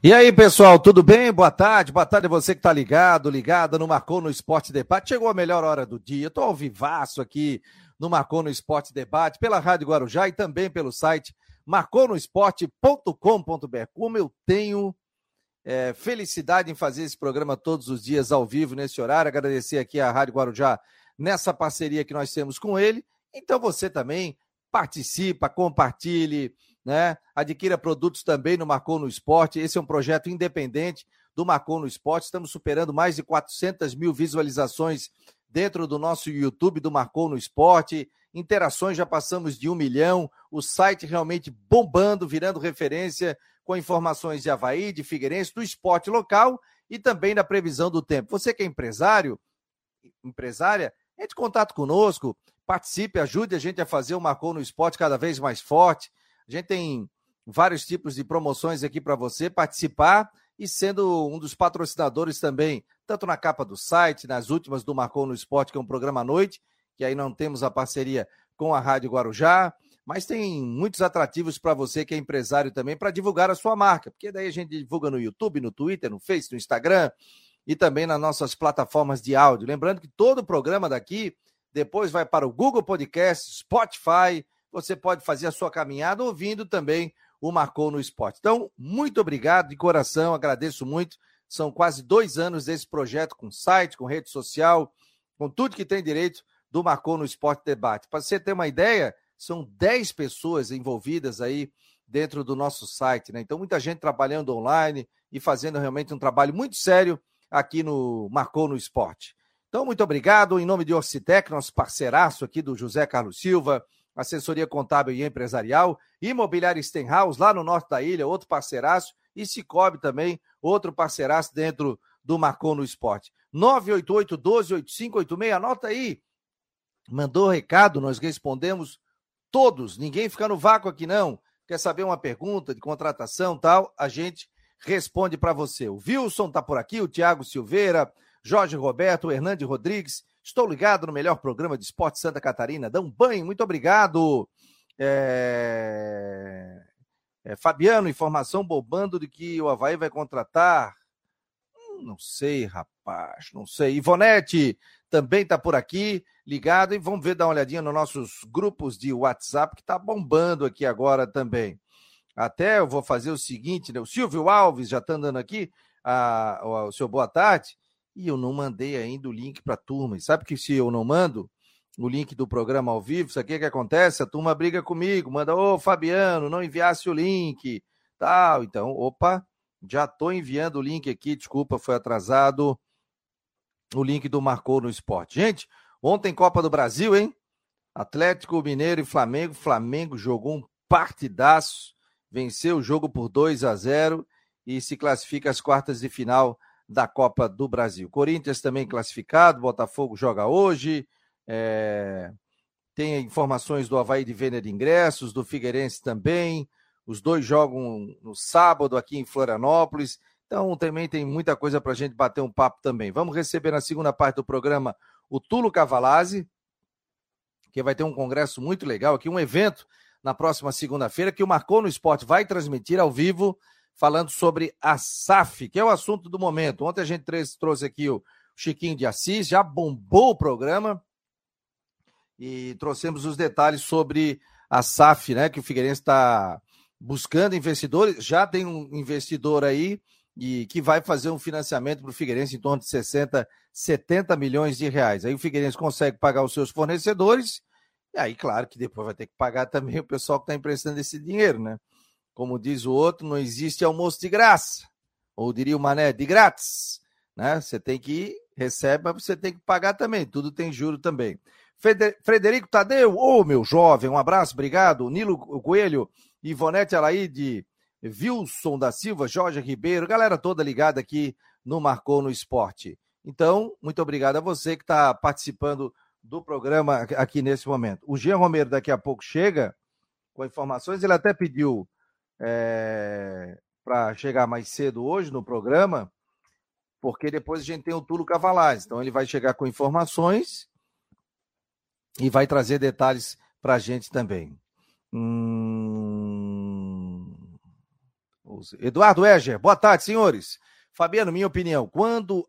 E aí, pessoal, tudo bem? Boa tarde. Boa tarde a você que está ligado, ligada no Marcou no Esporte Debate. Chegou a melhor hora do dia. Estou ao vivaço aqui no Marcou no Esporte Debate, pela Rádio Guarujá e também pelo site marconosport.com.br. Como eu tenho é, felicidade em fazer esse programa todos os dias ao vivo, nesse horário. Agradecer aqui à Rádio Guarujá nessa parceria que nós temos com ele. Então você também participa, compartilhe, né? Adquira produtos também no Marcou no Esporte. Esse é um projeto independente do Marcou no Esporte. Estamos superando mais de 400 mil visualizações dentro do nosso YouTube do Marcou no Esporte. Interações já passamos de um milhão. O site realmente bombando, virando referência com informações de Havaí, de Figueirense, do esporte local e também da previsão do tempo. Você que é empresário, empresária, entre em contato conosco, participe, ajude a gente a fazer o Marcou no Esporte cada vez mais forte. A gente tem vários tipos de promoções aqui para você participar e sendo um dos patrocinadores também, tanto na capa do site, nas últimas do Marcou no Esporte, que é um programa à noite, que aí não temos a parceria com a Rádio Guarujá, mas tem muitos atrativos para você que é empresário também para divulgar a sua marca, porque daí a gente divulga no YouTube, no Twitter, no Face, no Instagram e também nas nossas plataformas de áudio. Lembrando que todo o programa daqui depois vai para o Google Podcast, Spotify, você pode fazer a sua caminhada ouvindo também o Marcou no Esporte. Então, muito obrigado de coração, agradeço muito. São quase dois anos desse projeto com site, com rede social, com tudo que tem direito do Marcou no Esporte Debate. Para você ter uma ideia, são 10 pessoas envolvidas aí dentro do nosso site, né? Então, muita gente trabalhando online e fazendo realmente um trabalho muito sério aqui no Marcou no Esporte. Então, muito obrigado. Em nome de Orcitec, nosso parceiraço aqui do José Carlos Silva, assessoria contábil e empresarial, Imobiliária Stenhouse, lá no norte da ilha, outro parceiraço, e Cicobi também, outro parceiraço dentro do Marcon no Esporte. 988-12-8586, anota aí. Mandou recado, nós respondemos todos, ninguém fica no vácuo aqui não. Quer saber uma pergunta de contratação tal, a gente responde para você. O Wilson tá por aqui, o Tiago Silveira, Jorge Roberto, o Hernande Rodrigues, Estou ligado no melhor programa de esporte Santa Catarina. Dá um banho, muito obrigado. É... É, Fabiano, informação bobando de que o Havaí vai contratar. Hum, não sei, rapaz, não sei. Ivonete também está por aqui, ligado. E vamos ver, dar uma olhadinha nos nossos grupos de WhatsApp, que está bombando aqui agora também. Até eu vou fazer o seguinte, né? O Silvio Alves já está andando aqui. Ah, o seu boa tarde e eu não mandei ainda o link para a turma. E sabe que se eu não mando o link do programa ao vivo, isso aqui é que acontece? A turma briga comigo, manda, ô Fabiano, não enviasse o link, tal. Então, opa, já estou enviando o link aqui, desculpa, foi atrasado. O link do Marcou no Esporte. Gente, ontem Copa do Brasil, hein? Atlético Mineiro e Flamengo. Flamengo jogou um partidaço, venceu o jogo por 2 a 0 e se classifica às quartas de final da Copa do Brasil. Corinthians também classificado, Botafogo joga hoje. É... Tem informações do Havaí de venda de ingressos, do Figueirense também. Os dois jogam no sábado aqui em Florianópolis. Então também tem muita coisa para a gente bater um papo também. Vamos receber na segunda parte do programa o Tulo Cavalazzi, que vai ter um congresso muito legal aqui, um evento na próxima segunda-feira que o Marcou no Esporte vai transmitir ao vivo falando sobre a SAF, que é o assunto do momento. Ontem a gente trouxe aqui o Chiquinho de Assis, já bombou o programa e trouxemos os detalhes sobre a SAF, né? Que o Figueirense está buscando investidores, já tem um investidor aí e que vai fazer um financiamento para o Figueirense em torno de 60, 70 milhões de reais. Aí o Figueirense consegue pagar os seus fornecedores, e aí, claro, que depois vai ter que pagar também o pessoal que está emprestando esse dinheiro, né? Como diz o outro, não existe almoço de graça. Ou diria o Mané, de grátis. Né? Você tem que ir, recebe, mas você tem que pagar também. Tudo tem juro também. Frederico Tadeu, ô oh, meu jovem, um abraço, obrigado. Nilo Coelho, Ivonete Alaide, Wilson da Silva, Jorge Ribeiro, galera toda ligada aqui no Marcou no Esporte. Então, muito obrigado a você que está participando do programa aqui nesse momento. O Jean Romero daqui a pouco chega com informações, ele até pediu é, para chegar mais cedo hoje no programa, porque depois a gente tem o Tulo Cavalaz. Então ele vai chegar com informações e vai trazer detalhes para a gente também. Hum... Eduardo Eger, boa tarde, senhores. Fabiano, minha opinião, quando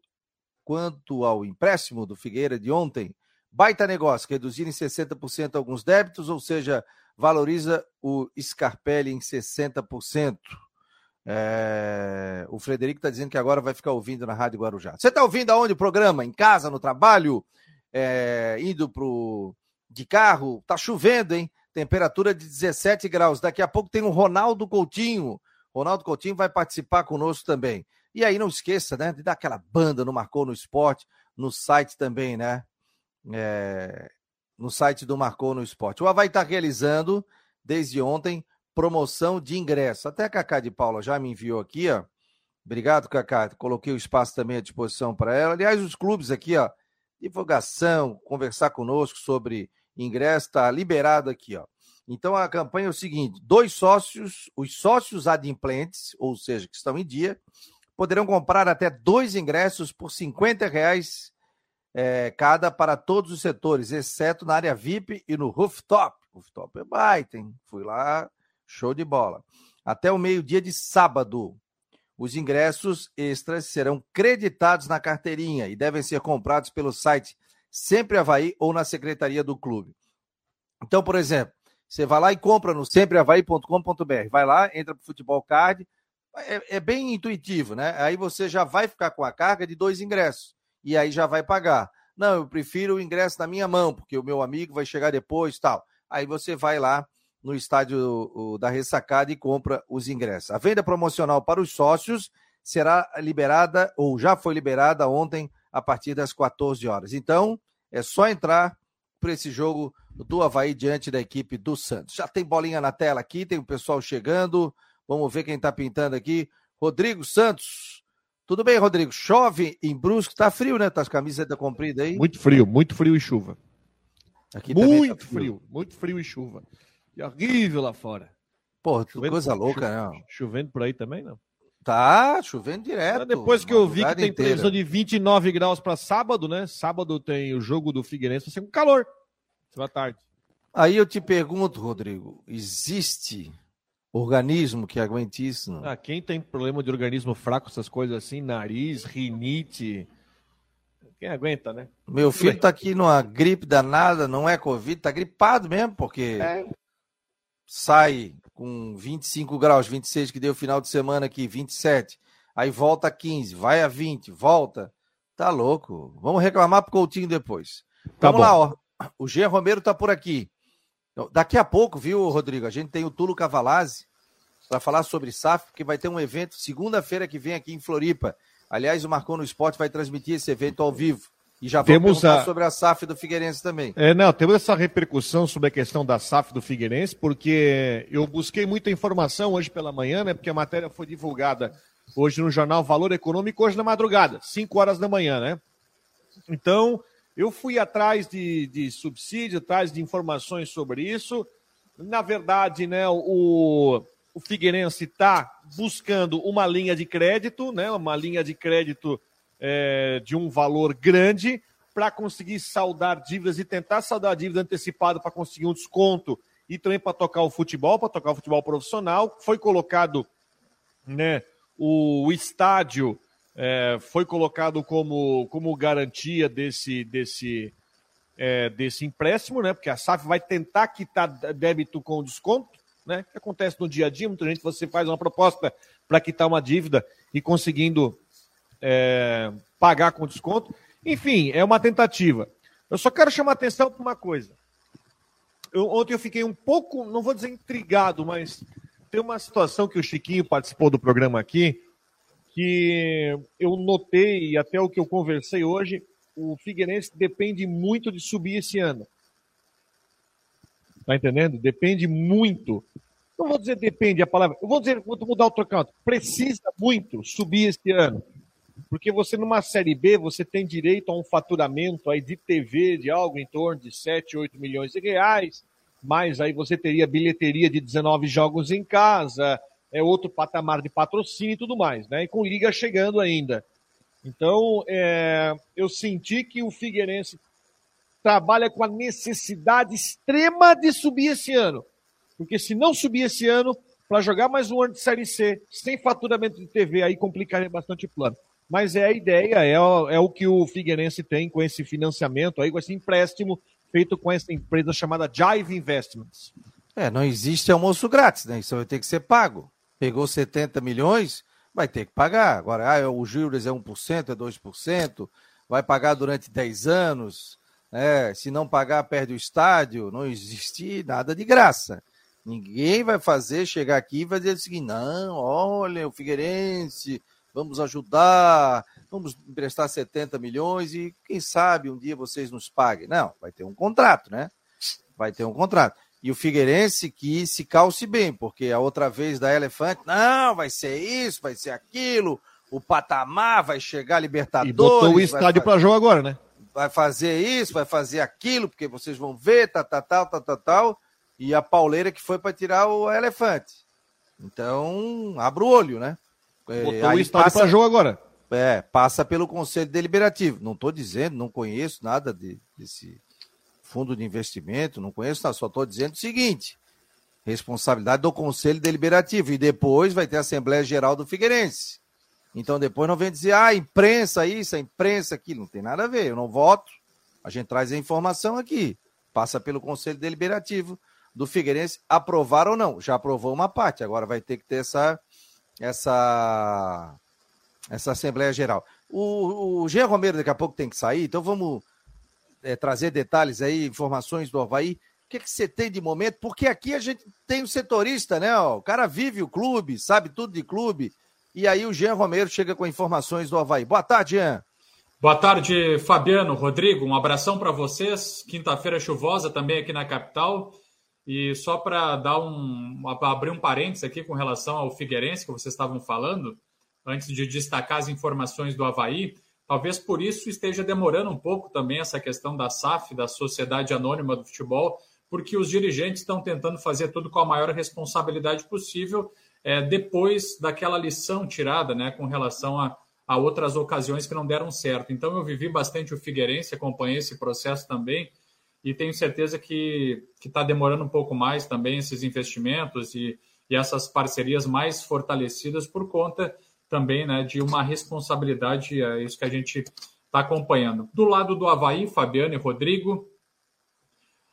quanto ao empréstimo do Figueira de ontem, baita negócio, reduzir em 60% alguns débitos, ou seja, valoriza o Scarpelli em 60%. É... O Frederico está dizendo que agora vai ficar ouvindo na Rádio Guarujá. Você está ouvindo aonde o programa? Em casa, no trabalho? É... Indo pro... de carro? Tá chovendo, hein? Temperatura de 17 graus. Daqui a pouco tem o Ronaldo Coutinho. Ronaldo Coutinho vai participar conosco também. E aí não esqueça, né, de dar aquela banda no Marcou no Esporte, no site também, né? É, no site do Marcou no Esporte. O Havaí está realizando, desde ontem, promoção de ingresso. Até a Cacá de Paula já me enviou aqui, ó. Obrigado, Cacá. Coloquei o espaço também à disposição para ela. Aliás, os clubes aqui, ó, divulgação, conversar conosco sobre ingresso, está liberado aqui, ó. Então a campanha é o seguinte: dois sócios, os sócios adimplentes, ou seja, que estão em dia, poderão comprar até dois ingressos por 50 reais é, cada para todos os setores, exceto na área VIP e no rooftop. Rooftop é baita, hein? Fui lá, show de bola. Até o meio-dia de sábado. Os ingressos extras serão creditados na carteirinha e devem ser comprados pelo site Sempre Havaí ou na secretaria do clube. Então, por exemplo, você vai lá e compra no sempreavaí.com.br. Vai lá, entra para o Futebol Card, é, é, bem intuitivo, né? Aí você já vai ficar com a carga de dois ingressos e aí já vai pagar. Não, eu prefiro o ingresso na minha mão, porque o meu amigo vai chegar depois tal. Aí você vai lá no estádio da ressacada e compra os ingressos. A venda promocional para os sócios será liberada, ou já foi liberada ontem, a partir das 14 horas. Então, é só entrar para esse jogo do Havaí diante da equipe do Santos. Já tem bolinha na tela aqui, tem o pessoal chegando. Vamos ver quem está pintando aqui. Rodrigo Santos. Tudo bem, Rodrigo? Chove em Brusque, tá frio, né? Tá as camisas compridas aí? Muito frio, muito frio e chuva. Aqui muito tá frio. frio. muito frio e chuva. E horrível lá fora. Pô, coisa louca, né? Chovendo por aí também, não? Tá, chovendo direto. Depois que eu vi que tem previsão de 29 graus para sábado, né? Sábado tem o jogo do Figueirense, vai ser com calor. Boa tarde. Aí eu te pergunto, Rodrigo, existe organismo que aguente isso. Não? Ah, quem tem problema de organismo fraco, essas coisas assim, nariz, rinite. Quem aguenta, né? Meu filho está aqui numa gripe danada, não é Covid, tá gripado mesmo, porque é. sai com 25 graus, 26 que deu final de semana aqui, 27. Aí volta a 15, vai a 20, volta. Tá louco. Vamos reclamar pro Coutinho depois. Tá Vamos bom. lá, ó. O Jean Romero tá por aqui. Então, daqui a pouco, viu, Rodrigo? A gente tem o Tulo Cavalazzi para falar sobre SAF, porque vai ter um evento segunda-feira que vem aqui em Floripa. Aliás, o Marcou no Esporte vai transmitir esse evento ao vivo. E já vamos a... sobre a SAF do Figueirense também. É, não, temos essa repercussão sobre a questão da SAF do Figueirense, porque eu busquei muita informação hoje pela manhã, né? Porque a matéria foi divulgada hoje no jornal Valor Econômico, hoje na madrugada, 5 horas da manhã, né? Então, eu fui atrás de, de subsídio, atrás de informações sobre isso. Na verdade, né, o, o Figueirense está buscando uma linha de crédito, né, uma linha de crédito é, de um valor grande para conseguir saldar dívidas e tentar saldar dívida antecipada para conseguir um desconto e também para tocar o futebol, para tocar o futebol profissional. Foi colocado né, o estádio é, foi colocado como, como garantia desse, desse, é, desse empréstimo, né? Porque a SAF vai tentar quitar débito com desconto, né? Que acontece no dia a dia, muita gente você faz uma proposta para quitar uma dívida e conseguindo é, pagar com desconto. Enfim, é uma tentativa. Eu só quero chamar atenção para uma coisa. Eu, ontem eu fiquei um pouco, não vou dizer intrigado, mas tem uma situação que o Chiquinho participou do programa aqui que eu notei, até o que eu conversei hoje, o Figueirense depende muito de subir esse ano. Tá entendendo? Depende muito. Não vou dizer depende a palavra, eu vou dizer, vou mudar o trocado. Precisa muito subir esse ano. Porque você numa Série B, você tem direito a um faturamento aí de TV de algo em torno de 7, 8 milhões de reais, mas aí você teria bilheteria de 19 jogos em casa, é outro patamar de patrocínio e tudo mais, né? E com liga chegando ainda. Então, é, eu senti que o Figueirense trabalha com a necessidade extrema de subir esse ano. Porque se não subir esse ano, para jogar mais um ano de Série C, sem faturamento de TV, aí complicaria bastante o plano. Mas é a ideia, é, é o que o Figueirense tem com esse financiamento aí, com esse empréstimo feito com essa empresa chamada Jive Investments. É, não existe almoço grátis, né? Isso vai ter que ser pago. Pegou 70 milhões, vai ter que pagar. Agora, ah, o juros é 1%, é 2%, vai pagar durante 10 anos. É, se não pagar, perde o estádio. Não existe nada de graça. Ninguém vai fazer, chegar aqui e vai dizer o seguinte: não, olha, o Figueirense, vamos ajudar, vamos emprestar 70 milhões e quem sabe um dia vocês nos paguem. Não, vai ter um contrato, né? Vai ter um contrato. E o Figueirense que se calce bem, porque a outra vez da Elefante, não, vai ser isso, vai ser aquilo, o patamar vai chegar Libertadores. E botou o estádio para jogo agora, né? Vai fazer isso, vai fazer aquilo, porque vocês vão ver, tal, tal, tal, tal, tal, tal. E a pauleira que foi para tirar o Elefante. Então, abra o olho, né? É, botou Aí o estádio para jogo agora. É, passa pelo Conselho Deliberativo. Não estou dizendo, não conheço nada de, desse fundo de investimento, não conheço nada, só estou dizendo o seguinte: responsabilidade do Conselho Deliberativo. E depois vai ter a Assembleia Geral do Figueirense. Então depois não vem dizer, ah, imprensa isso, a imprensa aquilo. Não tem nada a ver, eu não voto. A gente traz a informação aqui. Passa pelo Conselho Deliberativo do Figueirense, aprovar ou não. Já aprovou uma parte, agora vai ter que ter essa, essa, essa Assembleia Geral. O, o Jean Romero daqui a pouco tem que sair, então vamos é, trazer detalhes aí, informações do Havaí. O que, que você tem de momento? Porque aqui a gente tem o um setorista, né? O cara vive o clube, sabe tudo de clube. E aí o Jean Romero chega com informações do Havaí. Boa tarde, Jean. Boa tarde, Fabiano, Rodrigo. Um abração para vocês. Quinta-feira chuvosa também aqui na capital. E só para dar um abrir um parênteses aqui com relação ao Figueirense que vocês estavam falando, antes de destacar as informações do Havaí, Talvez por isso esteja demorando um pouco também essa questão da SAF, da Sociedade Anônima do Futebol, porque os dirigentes estão tentando fazer tudo com a maior responsabilidade possível, é, depois daquela lição tirada né, com relação a, a outras ocasiões que não deram certo. Então, eu vivi bastante o Figueirense, acompanhei esse processo também, e tenho certeza que está demorando um pouco mais também esses investimentos e, e essas parcerias mais fortalecidas por conta também né, de uma responsabilidade, é isso que a gente está acompanhando. Do lado do Havaí, Fabiano e Rodrigo,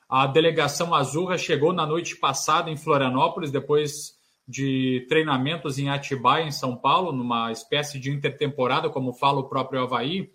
a delegação Azurra chegou na noite passada em Florianópolis, depois de treinamentos em Atibaia, em São Paulo, numa espécie de intertemporada, como fala o próprio Havaí,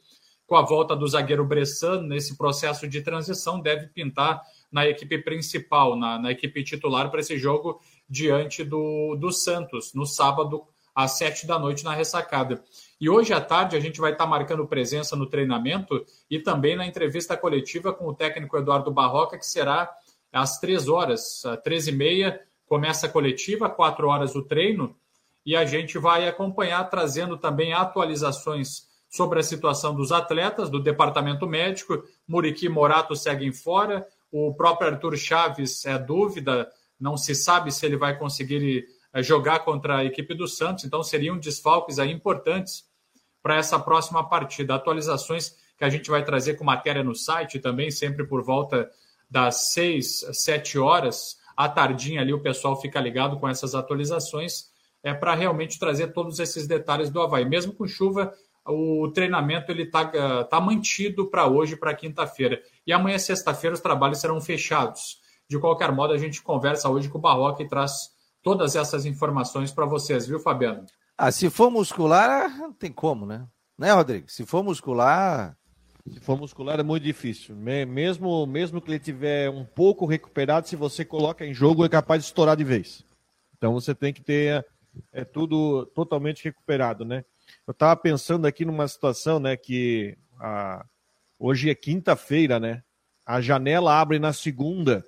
com a volta do zagueiro Bressano nesse processo de transição, deve pintar na equipe principal, na, na equipe titular para esse jogo diante do, do Santos, no sábado às sete da noite na ressacada. E hoje à tarde a gente vai estar marcando presença no treinamento e também na entrevista coletiva com o técnico Eduardo Barroca, que será às três horas, três e meia, começa a coletiva, quatro horas o treino, e a gente vai acompanhar, trazendo também atualizações sobre a situação dos atletas, do departamento médico. Muriqui Morato seguem fora, o próprio Arthur Chaves é dúvida, não se sabe se ele vai conseguir jogar contra a equipe do Santos, então seriam desfalques aí importantes para essa próxima partida. Atualizações que a gente vai trazer com matéria no site também, sempre por volta das 6, 7 horas. À tardinha ali o pessoal fica ligado com essas atualizações, é para realmente trazer todos esses detalhes do Havaí. Mesmo com chuva, o treinamento ele está tá mantido para hoje, para quinta-feira. E amanhã, sexta-feira, os trabalhos serão fechados. De qualquer modo, a gente conversa hoje com o Barroca e traz todas essas informações para vocês, viu, Fabiano? Ah, se for muscular, não tem como, né? Né, Rodrigo? Se for muscular. Se for muscular é muito difícil. Mesmo, mesmo que ele tiver um pouco recuperado, se você coloca em jogo, é capaz de estourar de vez. Então você tem que ter é, tudo totalmente recuperado, né? Eu estava pensando aqui numa situação, né, que a, hoje é quinta-feira, né? A janela abre na segunda.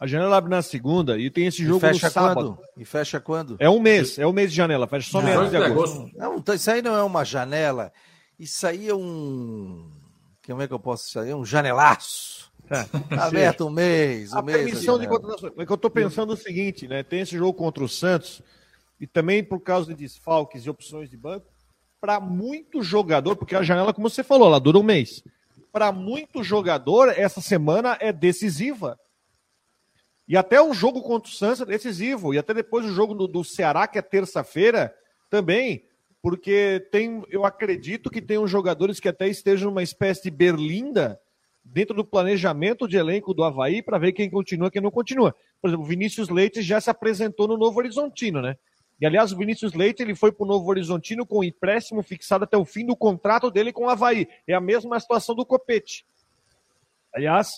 A janela abre na segunda e tem esse jogo e fecha no sábado. Quando? E fecha quando? É um mês, é um mês de janela, fecha só menos de agosto. Não, então isso aí não é uma janela, isso aí é um. Como é que eu posso dizer? É um janelaço. É, aberto um mês, um a mês. Permissão de contratação. É que eu estou pensando o seguinte, né? Tem esse jogo contra o Santos, e também por causa de desfalques e opções de banco, para muito jogador, porque a janela, como você falou, ela dura um mês. Para muito jogador, essa semana é decisiva E até o jogo contra o Santos é decisivo. E até depois o jogo do, do Ceará, que é terça-feira, também. Porque tem, eu acredito que tem uns jogadores que até estejam numa espécie de berlinda dentro do planejamento de elenco do Havaí para ver quem continua e quem não continua. Por exemplo, o Vinícius Leite já se apresentou no Novo Horizontino, né? E aliás, o Vinícius Leite ele foi para o Novo Horizontino com empréstimo fixado até o fim do contrato dele com o Havaí. É a mesma situação do Copete. Aliás,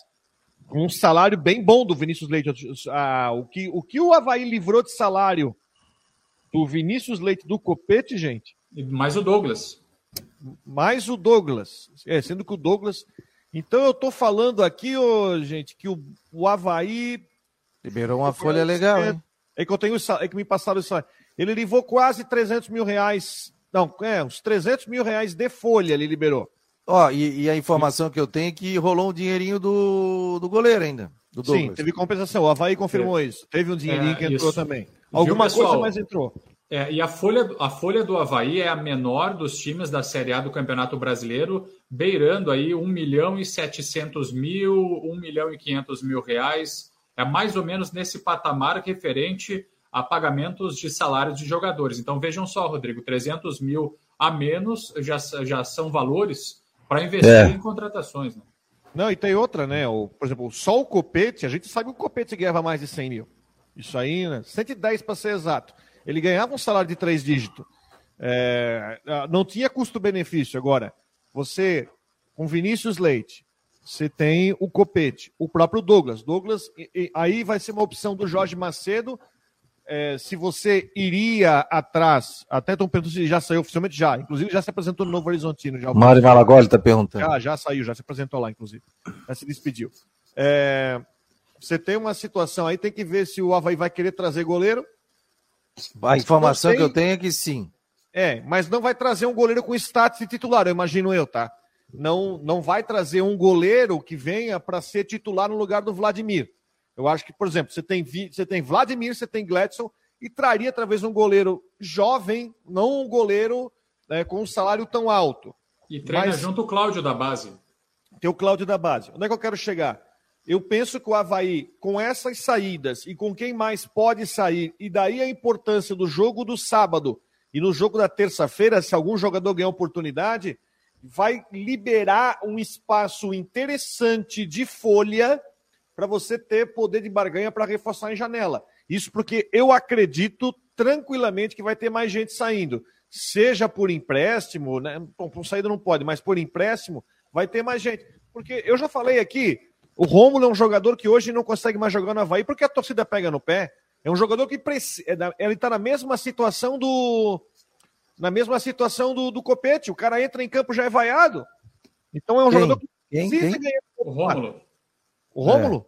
um salário bem bom do Vinícius Leite. Ah, o, que, o que o Havaí livrou de salário do Vinícius Leite do Copete, gente. Mais o Douglas. Mais o Douglas. É, sendo que o Douglas. Então eu tô falando aqui, ô, gente, que o, o Havaí. Liberou uma folha legal, hein? É que eu tenho é que me passaram isso. Ele livrou quase 300 mil reais. Não, é, uns 300 mil reais de folha ele liberou. Ó, e, e, a informação que eu tenho é que rolou um dinheirinho do, do goleiro ainda. Do Sim, teve compensação. O Havaí confirmou é. isso. Teve um dinheirinho é, que entrou isso. também. Alguma Viu, coisa, mas entrou. É, e a folha, a folha do Havaí é a menor dos times da Série A do Campeonato Brasileiro, beirando aí 1 milhão e 700 mil, 1 milhão e 500 mil reais. É mais ou menos nesse patamar referente a pagamentos de salários de jogadores. Então vejam só, Rodrigo, 300 mil a menos já, já são valores para investir é. em contratações. Né? Não, e tem outra, né? O, por exemplo, só o Copete, a gente sabe que o Copete ganhava mais de 100 mil. Isso aí, né? 110 para ser exato. Ele ganhava um salário de três dígitos. É, não tinha custo-benefício. Agora, você, com Vinícius Leite, você tem o Copete, o próprio Douglas. Douglas, e, e, aí vai ser uma opção do Jorge Macedo. É, se você iria atrás, até estão perguntando se já saiu oficialmente, já. Inclusive já se apresentou no Novo Horizontino. Já, Mário Malagoli está perguntando. Já, já saiu, já se apresentou lá, inclusive. Já se despediu. É, você tem uma situação aí, tem que ver se o Havaí vai querer trazer goleiro. A informação tem... que eu tenho é que sim. É, mas não vai trazer um goleiro com status de titular, eu imagino eu, tá? Não, não vai trazer um goleiro que venha para ser titular no lugar do Vladimir. Eu acho que, por exemplo, você tem, você tem Vladimir, você tem Gladson, e traria talvez um goleiro jovem, não um goleiro né, com um salário tão alto. E treina mas... junto o Cláudio da base. Tem o Cláudio da base. Onde é que eu quero chegar? Eu penso que o Havaí, com essas saídas e com quem mais pode sair, e daí a importância do jogo do sábado e no jogo da terça-feira, se algum jogador ganhar oportunidade, vai liberar um espaço interessante de folha para você ter poder de barganha para reforçar em janela. Isso porque eu acredito tranquilamente que vai ter mais gente saindo. Seja por empréstimo, né? Bom, por saída não pode, mas por empréstimo vai ter mais gente. Porque eu já falei aqui, o Rômulo é um jogador que hoje não consegue mais jogar no Havaí porque a torcida pega no pé. É um jogador que precisa. É ele está na mesma situação do. Na mesma situação do, do Copete. O cara entra em campo já é vaiado. Então é um Quem? jogador que precisa Quem? ganhar. O Rômulo. O Rômulo.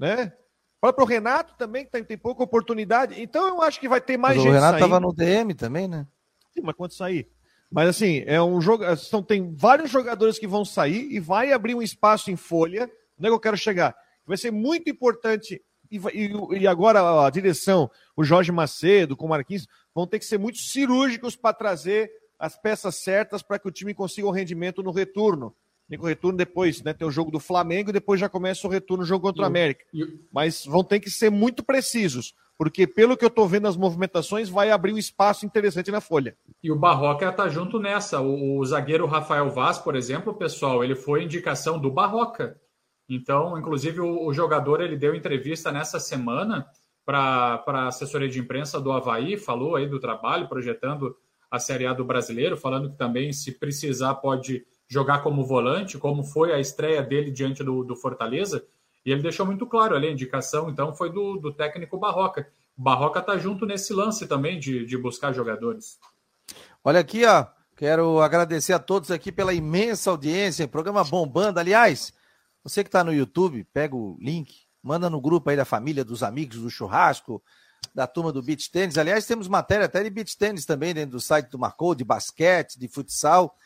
É. Né? O próprio Renato também, que tem, tem pouca oportunidade. Então eu acho que vai ter mais mas gente. O Renato estava no DM também, né? Sim, mas quando sair. Mas assim, é um jogo. São, tem vários jogadores que vão sair e vai abrir um espaço em folha. Onde é que eu quero chegar? Vai ser muito importante. E, e, e agora a direção, o Jorge Macedo, com o Marquinhos, vão ter que ser muito cirúrgicos para trazer as peças certas para que o time consiga o um rendimento no retorno. Tem o retorno depois, né? Tem o jogo do Flamengo e depois já começa o retorno no jogo contra o América. Mas vão ter que ser muito precisos porque pelo que eu estou vendo as movimentações, vai abrir um espaço interessante na folha. E o Barroca está junto nessa. O, o, zagueiro Rafael Vaz, por exemplo, pessoal, ele foi indicação do Barroca. Então, inclusive, o, o jogador ele deu entrevista nessa semana para a assessoria de imprensa do Havaí, falou aí do trabalho, projetando a Série A do brasileiro, falando que também, se precisar, pode jogar como volante, como foi a estreia dele diante do, do Fortaleza. E ele deixou muito claro ali, a indicação, então, foi do, do técnico Barroca. Barroca está junto nesse lance também de, de buscar jogadores. Olha aqui, ó. Quero agradecer a todos aqui pela imensa audiência, programa bombando. Aliás, você que está no YouTube, pega o link, manda no grupo aí da família, dos amigos, do churrasco, da turma do beach tênis. Aliás, temos matéria até de beach tênis também dentro do site do Marcou, de basquete, de futsal.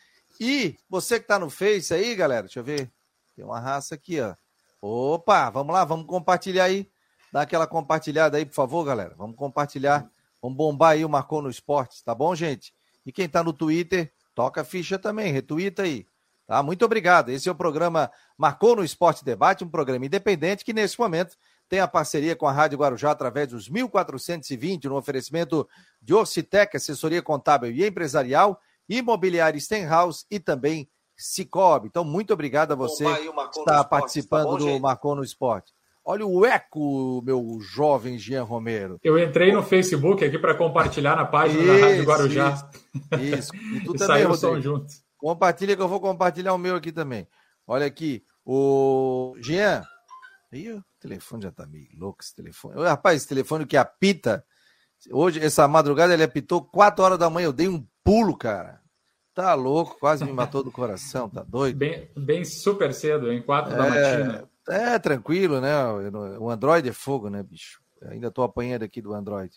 E você que está no Face aí, galera, deixa eu ver. Tem uma raça aqui, ó. Opa, vamos lá, vamos compartilhar aí. Dá aquela compartilhada aí, por favor, galera. Vamos compartilhar. Vamos bombar aí o Marcou no Esportes, tá bom, gente? E quem tá no Twitter, toca a ficha também, retuita aí. Tá? Muito obrigado. Esse é o programa Marcou no Esporte Debate, um programa independente que nesse momento tem a parceria com a Rádio Guarujá através dos 1420 no oferecimento de Orcitec, assessoria contábil e empresarial, imobiliária Stenhouse e também Cicobi. Então, muito obrigado a você que está participando tá bom, do? Marcou no Esporte. Olha o eco, meu jovem Jean Romero. Eu entrei no Facebook aqui para compartilhar na página isso, da Rádio Guarujá. Isso. isso. E tu e também, junto. Compartilha que eu vou compartilhar o meu aqui também. Olha aqui, o Jean. Ih, o telefone já tá meio louco esse telefone. Rapaz, esse telefone que apita. Hoje, essa madrugada, ele apitou 4 horas da manhã. Eu dei um pulo, cara. Tá louco, quase me matou do coração, tá doido? Bem, bem super cedo, em 4 é, da matina. É, tranquilo, né? O Android é fogo, né, bicho? ainda estou apanhando aqui do Android.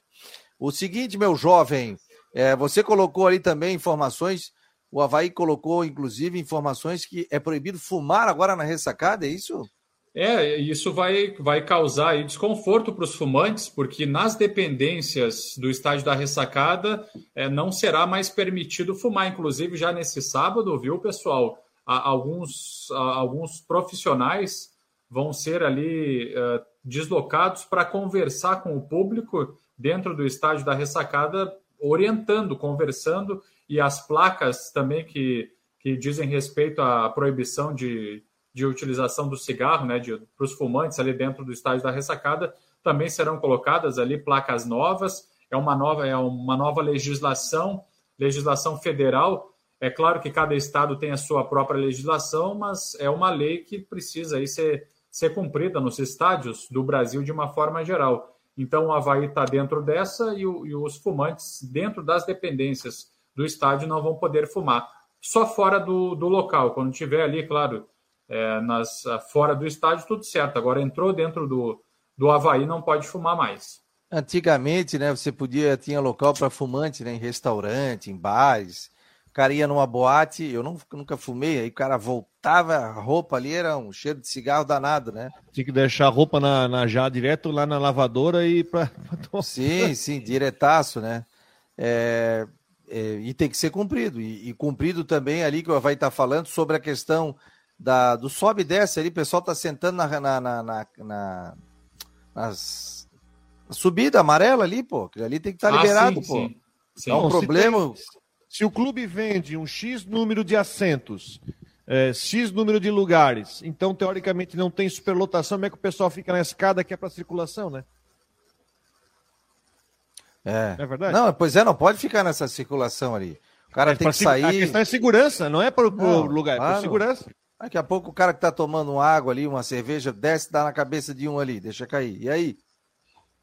O seguinte, meu jovem, é, você colocou ali também informações, o Havaí colocou, inclusive, informações que é proibido fumar agora na ressacada, é isso? É, isso vai, vai causar desconforto para os fumantes, porque nas dependências do estádio da ressacada é, não será mais permitido fumar. Inclusive, já nesse sábado, viu, pessoal? Alguns, alguns profissionais vão ser ali uh, deslocados para conversar com o público dentro do estádio da ressacada, orientando, conversando, e as placas também que, que dizem respeito à proibição de, de utilização do cigarro, né, para os fumantes ali dentro do estádio da ressacada, também serão colocadas ali placas novas. É uma nova, é uma nova legislação, legislação federal. É claro que cada estado tem a sua própria legislação, mas é uma lei que precisa aí ser ser cumprida nos estádios do Brasil de uma forma geral. Então, o Havaí está dentro dessa e, o, e, os fumantes, dentro das dependências do estádio, não vão poder fumar. Só fora do, do local. Quando tiver ali, claro, é, nas, fora do estádio, tudo certo. Agora, entrou dentro do, do Havaí, não pode fumar mais. Antigamente, né, você podia, tinha local para fumante, né, em restaurante, em bares, o cara ia numa boate, eu não, nunca fumei, aí o cara voltava, a roupa ali era um cheiro de cigarro danado, né? Tinha que deixar a roupa na, na já direto lá na lavadora e para. Sim, sim, diretaço, né? É, é, e tem que ser cumprido. E, e, cumprido também ali que vai estar falando sobre a questão da, do sobe e desce ali, o pessoal está sentando na, na, na, na nas subida amarela ali, pô. Aquilo ali tem que estar tá ah, liberado, sim, pô. Sim. Sim. É um problema. Tem se o clube vende um X número de assentos, é, X número de lugares, então teoricamente não tem superlotação, como é que o pessoal fica na escada que é para circulação, né? É. é verdade? Não, pois é, não pode ficar nessa circulação ali. O cara é, tem que sair. A questão é segurança, não é para o lugar, claro. é por segurança. Daqui a pouco o cara que está tomando uma água ali, uma cerveja, desce, dá na cabeça de um ali, deixa cair. E aí?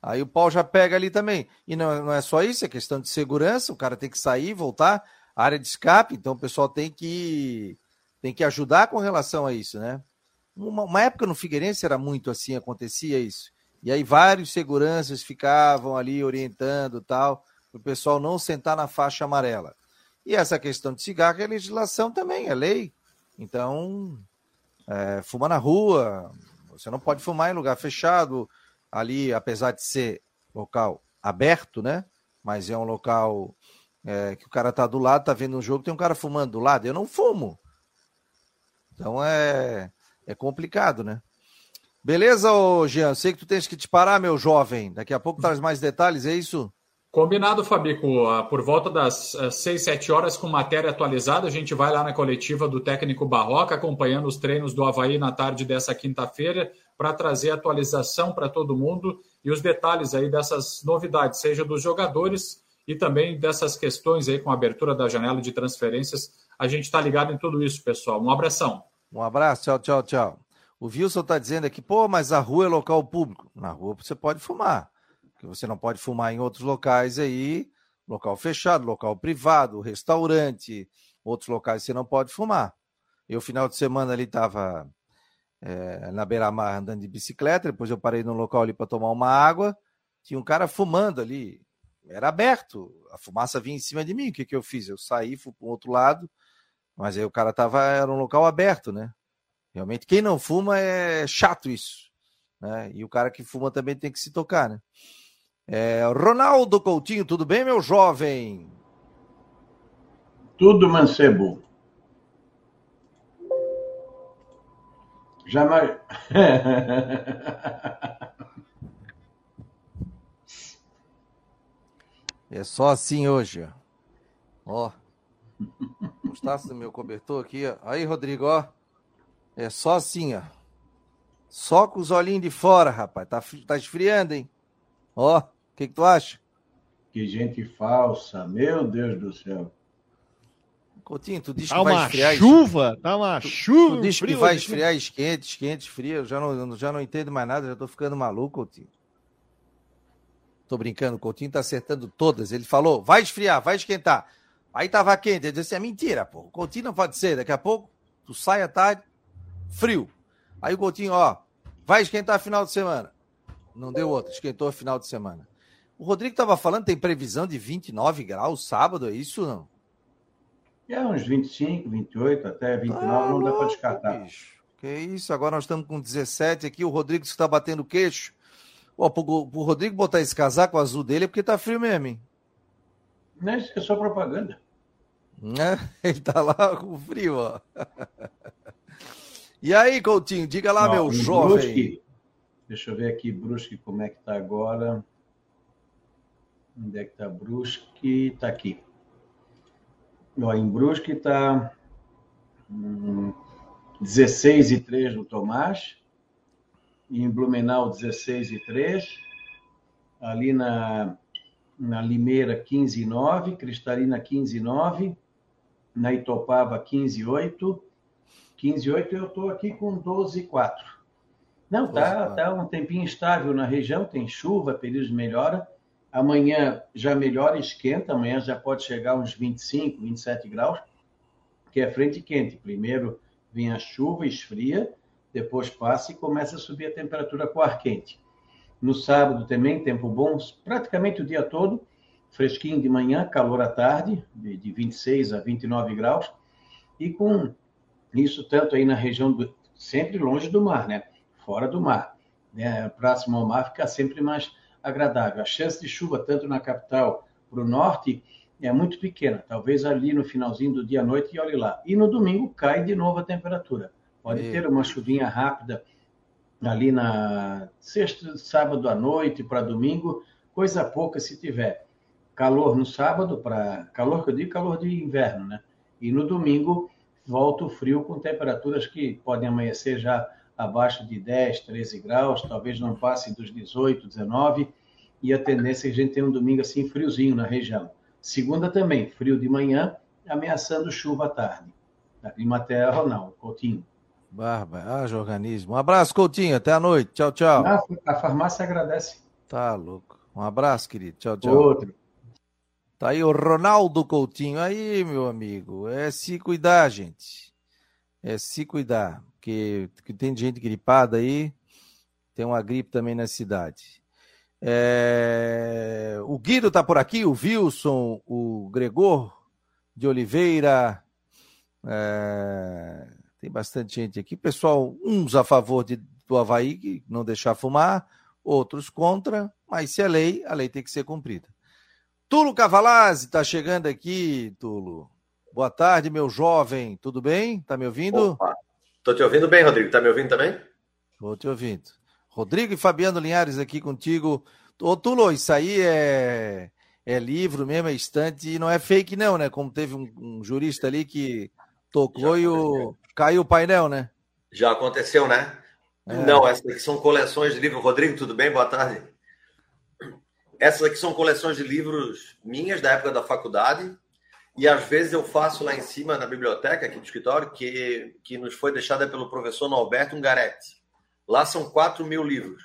Aí o pau já pega ali também. E não, não é só isso, é questão de segurança, o cara tem que sair, voltar, área de escape, então o pessoal tem que tem que ajudar com relação a isso, né? Uma, uma época no Figueirense era muito assim, acontecia isso. E aí vários seguranças ficavam ali orientando tal, para o pessoal não sentar na faixa amarela. E essa questão de cigarro é legislação também, é lei. Então, é, fuma na rua, você não pode fumar em lugar fechado, ali, apesar de ser local aberto, né? Mas é um local é, que o cara tá do lado, tá vendo um jogo, tem um cara fumando do lado. Eu não fumo. Então é, é complicado, né? Beleza, ô Jean? Sei que tu tens que te parar, meu jovem. Daqui a pouco traz mais detalhes, é isso? Combinado, Fabico. Ah, por volta das 6, eh, 7 horas, com matéria atualizada, a gente vai lá na coletiva do técnico Barroca, acompanhando os treinos do Havaí na tarde dessa quinta-feira para trazer atualização para todo mundo e os detalhes aí dessas novidades, seja dos jogadores e também dessas questões aí com a abertura da janela de transferências. A gente está ligado em tudo isso, pessoal. Um abração. Um abraço, tchau, tchau, tchau. O Wilson está dizendo aqui, pô, mas a rua é local público. Na rua você pode fumar, que você não pode fumar em outros locais aí, local fechado, local privado, restaurante, outros locais você não pode fumar. Eu, final de semana ali, estava é, na beira-mar andando de bicicleta, depois eu parei num local ali para tomar uma água, tinha um cara fumando ali, era aberto, a fumaça vinha em cima de mim, o que, que eu fiz? Eu saí, fui para o outro lado, mas aí o cara tava, era um local aberto, né? Realmente, quem não fuma é chato isso, né? E o cara que fuma também tem que se tocar, né? É, Ronaldo Coutinho, tudo bem, meu jovem? Tudo, Mancebo. Jamais. É-, é só assim hoje. Ó. Gostasse do meu cobertor aqui, ó. Aí, Rodrigo, ó. É só assim, ó. Só com os olhinhos de fora, rapaz. Tá, tá esfriando, hein? Ó que, que tu acha? Que gente falsa, meu Deus do céu. Coutinho, tu diz Tá que vai esfriar. chuva, tá uma chuva. Tu diz que vai esfriar, esquente, esquente, esfria. Eu já não, já não entendo mais nada, já tô ficando maluco, Coutinho. Tô brincando, o Coutinho tá acertando todas. Ele falou, vai esfriar, vai esquentar. Aí tava quente. Ele disse, é mentira, pô. O Coutinho não pode ser. Daqui a pouco, tu sai à tarde, frio. Aí o Coutinho, ó, vai esquentar final de semana. Não deu outra, esquentou final de semana. O Rodrigo tava falando, tem previsão de 29 graus sábado, é isso não? É uns 25, 28, até 29, não dá para descartar. bicho. Que isso, agora nós estamos com 17 aqui, o Rodrigo está batendo queixo. Ó, pro, pro Rodrigo botar esse casaco azul dele é porque tá frio mesmo, hein? Não, isso é só propaganda. Né? Ele tá lá com frio, ó. E aí, Coutinho, diga lá, Ó, meu em jovem. Brusque, deixa eu ver aqui, Brusque, como é que tá agora. Onde é que tá Brusque? Tá aqui. Ó, em Brusque tá hum, 16 e 3 no Tomás. Em Blumenau, 16 e 3. Ali na, na Limeira, 15 e 9. Cristalina, 15 e 9. Na Itopava, 15 e 8. 15 e 8 eu estou aqui com 12 e 4. Não, 12 tá, 4. tá um tempinho estável na região, tem chuva, períodos de melhora. Amanhã já melhora, esquenta, amanhã já pode chegar uns 25, 27 graus, que é frente quente. Primeiro vem a chuva, esfria, depois passa e começa a subir a temperatura com ar quente. No sábado também, tempo bom, praticamente o dia todo, fresquinho de manhã, calor à tarde, de, de 26 a 29 graus, e com isso tanto aí na região do sempre longe do mar, né? Fora do mar, né? Próximo ao mar fica sempre mais agradável. A chance de chuva tanto na capital para o norte é muito pequena, talvez ali no finalzinho do dia à noite e olhe lá. E no domingo cai de novo a temperatura. Pode Meu ter uma chuvinha rápida ali na sexta, sábado à noite para domingo, coisa pouca se tiver. Calor no sábado para calor que eu digo calor de inverno, né? E no domingo volta o frio com temperaturas que podem amanhecer já abaixo de 10, 13 graus, talvez não passe dos 18, 19, e a tendência é que a gente tenha um domingo assim friozinho na região. Segunda também, frio de manhã, ameaçando chuva à tarde. Da Climaterra, Ronaldo, Coutinho. Barba, haja organismo. Um abraço, Coutinho, até a noite. Tchau, tchau. Ah, a farmácia agradece. Tá louco. Um abraço, querido. Tchau, tchau. Outro. Tá aí o Ronaldo Coutinho. Aí, meu amigo, é se cuidar, gente. É se cuidar. Porque tem gente gripada aí. Tem uma gripe também na cidade. É, O Guido tá por aqui, o Wilson, o Gregor de Oliveira. É, Tem bastante gente aqui. Pessoal, uns a favor de, do Havaí, que não deixar fumar, outros contra, mas se é lei, a lei tem que ser cumprida. Tulo Cavalazzi está chegando aqui, Tulo. Boa tarde, meu jovem. Tudo bem? Tá me ouvindo? Opa. Tô te ouvindo bem, Rodrigo. Tá me ouvindo também? Tô te ouvindo. Rodrigo e Fabiano Linhares aqui contigo. Ô, Tulo, isso aí é, é livro mesmo, é estante, e não é fake não, né? Como teve um, um jurista ali que tocou Já e o... caiu o painel, né? Já aconteceu, né? É. Não, essas aqui são coleções de livros. Rodrigo, tudo bem? Boa tarde. Essas aqui são coleções de livros minhas da época da faculdade. E às vezes eu faço lá em cima na biblioteca, aqui do escritório, que, que nos foi deixada pelo professor Norberto Ungaretti. Lá são 4 mil livros.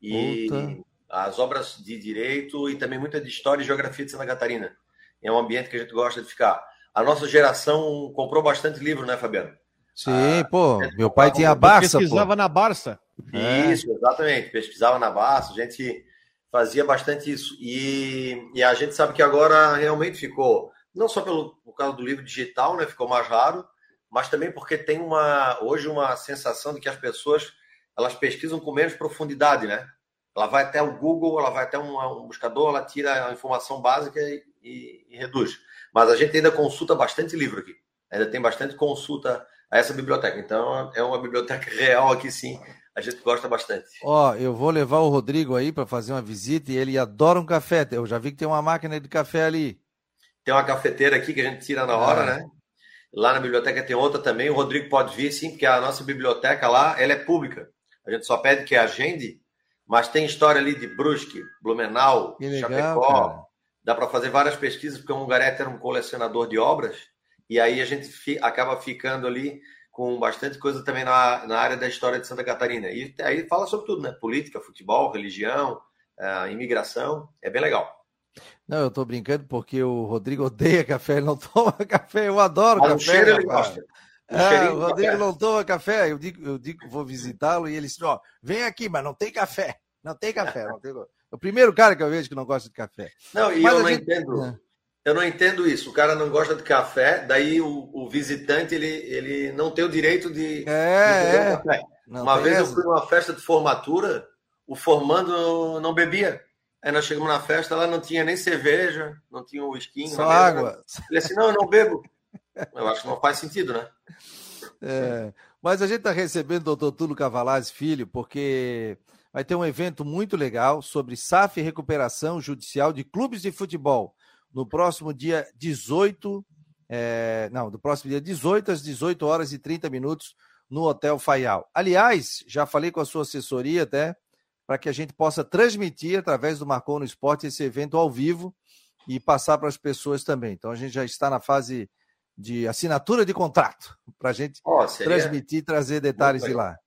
E Puta. as obras de direito e também muita de história e geografia de Santa Catarina. É um ambiente que a gente gosta de ficar. A nossa geração comprou bastante livro, né, Fabiano? Sim, pô. é, Meu pai tinha a Barça, pô. pesquisava na Barça. É. Isso, exatamente. Pesquisava na Barça, a gente fazia bastante isso. E, e a gente sabe que agora realmente ficou, não só pelo, por causa do livro digital, né? Ficou mais raro, mas também porque tem uma hoje uma sensação de que as pessoas elas pesquisam com menos profundidade, né? Ela vai até o Google, ela vai até um, um buscador, ela tira a informação básica e, e- e reduz. Mas a gente ainda consulta bastante livro aqui. Ainda tem bastante consulta a essa biblioteca. Então é uma biblioteca real aqui, sim. a gente gosta bastante. Ó, eu vou levar o Rodrigo aí para fazer uma visita e ele adora um café. Eu já vi que tem uma máquina de café ali. Tem uma cafeteira aqui que a gente tira na hora, é. né? Lá na biblioteca tem outra também. O Rodrigo pode vir, sim, porque a nossa biblioteca lá ela é pública. A gente só pede que agende, mas tem história ali de Brusque, Blumenau, legal, Chapecó. Cara. Dá para fazer várias pesquisas, porque o Mungarete era um colecionador de obras. E aí a gente fi, acaba ficando ali com bastante coisa também na, na área da história de Santa Catarina. E aí fala sobre tudo, né? Política, futebol, religião, uh, imigração. É bem legal. Não, eu tô brincando porque o Rodrigo odeia café, ele não toma café, eu adoro Mas café. O cheiro ele gosta. O, é, o Rodrigo não toma café, eu digo, eu digo vou visitá-lo e ele diz, ó, vem aqui, mas não tem café. Não tem café, não tem. É o primeiro cara que eu vejo que não gosta de café. Não, e mas eu não gente... entendo. É. Eu não entendo isso. O cara não gosta de café, daí o, o visitante ele, ele não tem o direito de, é, de é. uma vez essa. eu fui numa festa de formatura, o formando não bebia. Aí nós chegamos na festa, lá não tinha nem cerveja, não tinha o whisky. Só água. Ele assim, não, eu não bebo. Eu acho que não faz sentido, né? É, mas a gente está recebendo o doutor Túlio Cavalazzi Filho, porque vai ter um evento muito legal sobre SAF e recuperação judicial de clubes de futebol no próximo dia 18, é, não, do próximo dia 18 às 18 horas e 30 minutos no Hotel Faial. Aliás, já falei com a sua assessoria até para que a gente possa transmitir através do Marcou no Esporte esse evento ao vivo e passar para as pessoas também. Então a gente já está na fase de assinatura de contrato para a gente oh, transmitir, trazer detalhes de lá.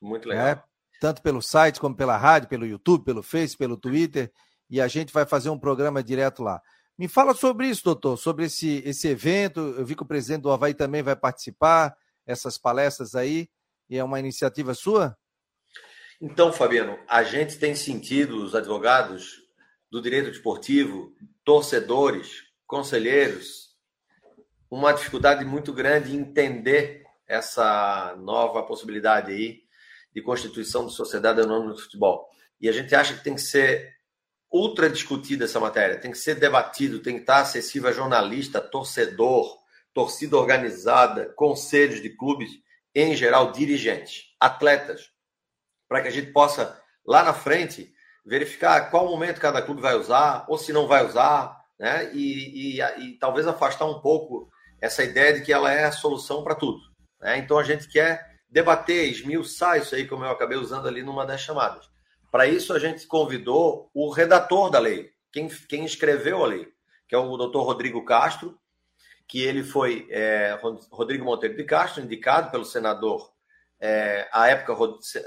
Muito legal. É, tanto pelo site como pela rádio, pelo YouTube, pelo Face, pelo Twitter, e a gente vai fazer um programa direto lá. Me fala sobre isso, doutor, sobre esse, esse evento. Eu vi que o presidente do Havaí também vai participar, essas palestras aí, e é uma iniciativa sua? Então, Fabiano, a gente tem sentido, os advogados do direito desportivo, torcedores, conselheiros, uma dificuldade muito grande em entender essa nova possibilidade aí de constituição de sociedade anônima de futebol. E a gente acha que tem que ser ultra discutida essa matéria, tem que ser debatido, tem que estar acessível a jornalista, torcedor, torcida organizada, conselhos de clubes, em geral, dirigentes, atletas, para que a gente possa, lá na frente, verificar qual momento cada clube vai usar, ou se não vai usar, né? E, e, e talvez afastar um pouco essa ideia de que ela é a solução para tudo. Né? Então a gente quer debater, esmiuçar isso aí, como eu acabei usando ali numa das chamadas. Para isso, a gente convidou o redator da lei, quem, quem escreveu a lei, que é o doutor Rodrigo Castro, que ele foi é, Rodrigo Monteiro de Castro, indicado pelo senador é, à época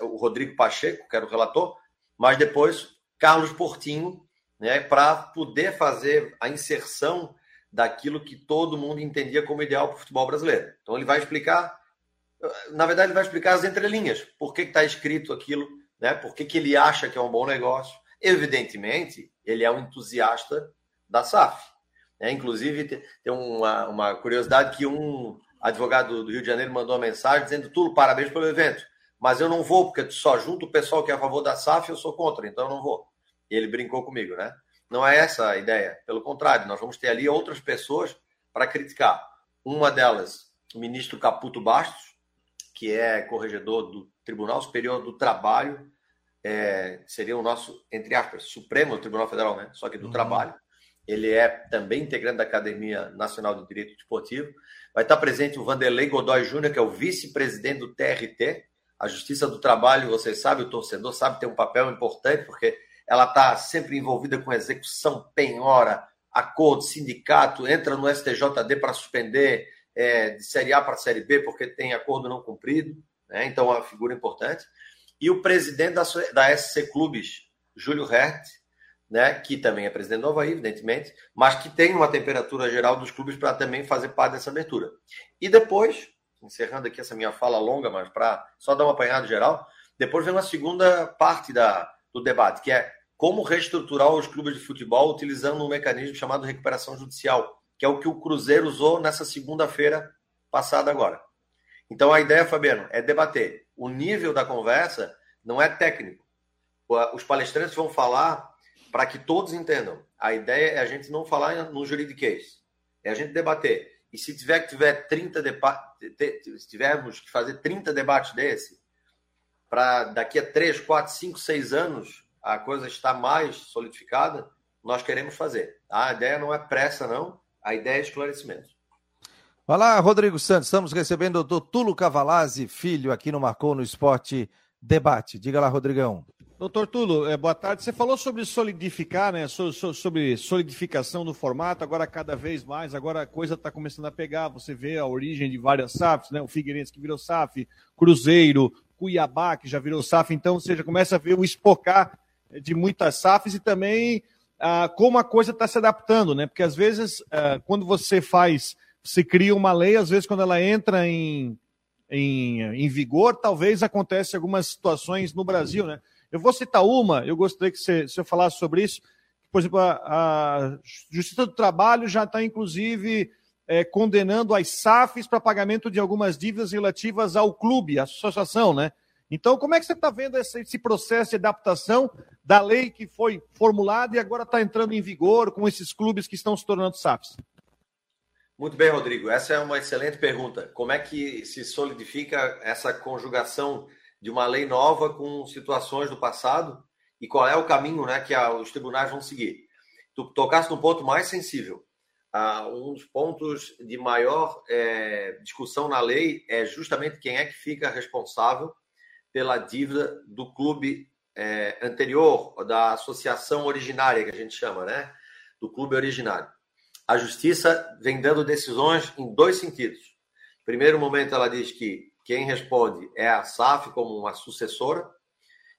o Rodrigo Pacheco, que era o relator, mas depois Carlos Portinho, né, para poder fazer a inserção daquilo que todo mundo entendia como ideal para o futebol brasileiro. Então ele vai explicar, na verdade ele vai explicar as entrelinhas, por que está escrito aquilo, né, por que, que ele acha que é um bom negócio. Evidentemente, ele é um entusiasta da SAF. Né? Inclusive, tem uma, uma curiosidade que um advogado do Rio de Janeiro mandou uma mensagem dizendo: Tulo, parabéns pelo evento, mas eu não vou, porque só junto o pessoal que é a favor da SAF eu sou contra, então eu não vou. E ele brincou comigo, né? Não é essa a ideia, pelo contrário, nós vamos ter ali outras pessoas para criticar. Uma delas, o ministro Caputo Bastos, que é corregedor do Tribunal Superior do Trabalho, é, seria o nosso, entre aspas, Supremo Tribunal Federal, né? Só que do uhum. trabalho. Ele é também integrante da Academia Nacional de Direito Desportivo. Vai estar presente o Vanderlei Godoy Júnior, que é o vice-presidente do TRT. A Justiça do Trabalho, vocês sabem, o torcedor sabe, tem um papel importante, porque ela está sempre envolvida com execução, penhora, acordo, sindicato, entra no STJD para suspender é, de Série A para Série B, porque tem acordo não cumprido. Né? Então, é uma figura importante. E o presidente da, da SC Clubes, Júlio Hert, né, que também é presidente do Havaí, evidentemente, mas que tem uma temperatura geral dos clubes para também fazer parte dessa abertura. E depois, encerrando aqui essa minha fala longa, mas para só dar um apanhado geral, depois vem uma segunda parte da, do debate, que é como reestruturar os clubes de futebol utilizando um mecanismo chamado recuperação judicial, que é o que o Cruzeiro usou nessa segunda-feira passada agora. Então a ideia, Fabiano, é debater. O nível da conversa não é técnico. Os palestrantes vão falar para que todos entendam. A ideia é a gente não falar no juridiquês, é a gente debater. E se tiver que tiver 30 se tivermos que fazer 30 debates desse, para daqui a 3, 4, 5, 6 anos a coisa estar mais solidificada, nós queremos fazer. A ideia não é pressa, não. A ideia é esclarecimento. Olá, Rodrigo Santos. Estamos recebendo o doutor Tulo Cavalazzi, filho, aqui no Marcou no Esporte Debate. Diga lá, Rodrigão. Doutor Tulo, é, boa tarde. Você falou sobre solidificar, né? So, so, sobre solidificação do formato, agora cada vez mais, agora a coisa está começando a pegar. Você vê a origem de várias SAFs, né? O Figueirense que virou SAF, Cruzeiro, Cuiabá, que já virou SAF, então você já começa a ver o espocar de muitas SAFs e também ah, como a coisa está se adaptando, né? Porque às vezes, ah, quando você faz se cria uma lei, às vezes, quando ela entra em, em, em vigor, talvez aconteça algumas situações no Brasil, né? Eu vou citar uma, eu gostaria que você, falasse sobre isso. Por exemplo, a, a Justiça do Trabalho já está, inclusive, é, condenando as SAFs para pagamento de algumas dívidas relativas ao clube, à associação, né? Então, como é que você está vendo esse, esse, processo de adaptação da lei que foi formulada e agora está entrando em vigor com esses clubes que estão se tornando SAFs? Muito bem, Rodrigo. Essa é uma excelente pergunta. Como é que se solidifica essa conjugação de uma lei nova com situações do passado e qual é o caminho né, que a, os tribunais vão seguir? Tu tocaste no ponto mais sensível. Ah, um dos pontos de maior é, discussão na lei é justamente quem é que fica responsável pela dívida do clube é, anterior, da associação originária, que a gente chama, né? Do clube originário a justiça vem dando decisões em dois sentidos. Primeiro momento, ela diz que quem responde é a SAF como uma sucessora.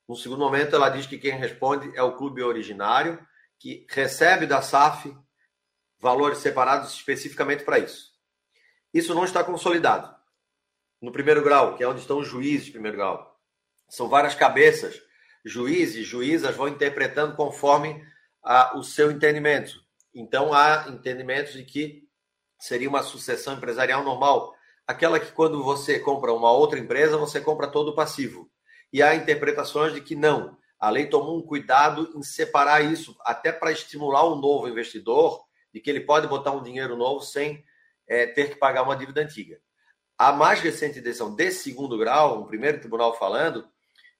No segundo momento, ela diz que quem responde é o clube originário, que recebe da SAF valores separados especificamente para isso. Isso não está consolidado. No primeiro grau, que é onde estão os juízes, primeiro grau, são várias cabeças. Juízes juízas vão interpretando conforme a, o seu entendimento. Então há entendimentos de que seria uma sucessão empresarial normal, aquela que quando você compra uma outra empresa, você compra todo o passivo. E há interpretações de que não. A lei tomou um cuidado em separar isso, até para estimular um novo investidor, de que ele pode botar um dinheiro novo sem é, ter que pagar uma dívida antiga. A mais recente decisão de segundo grau, o primeiro tribunal falando,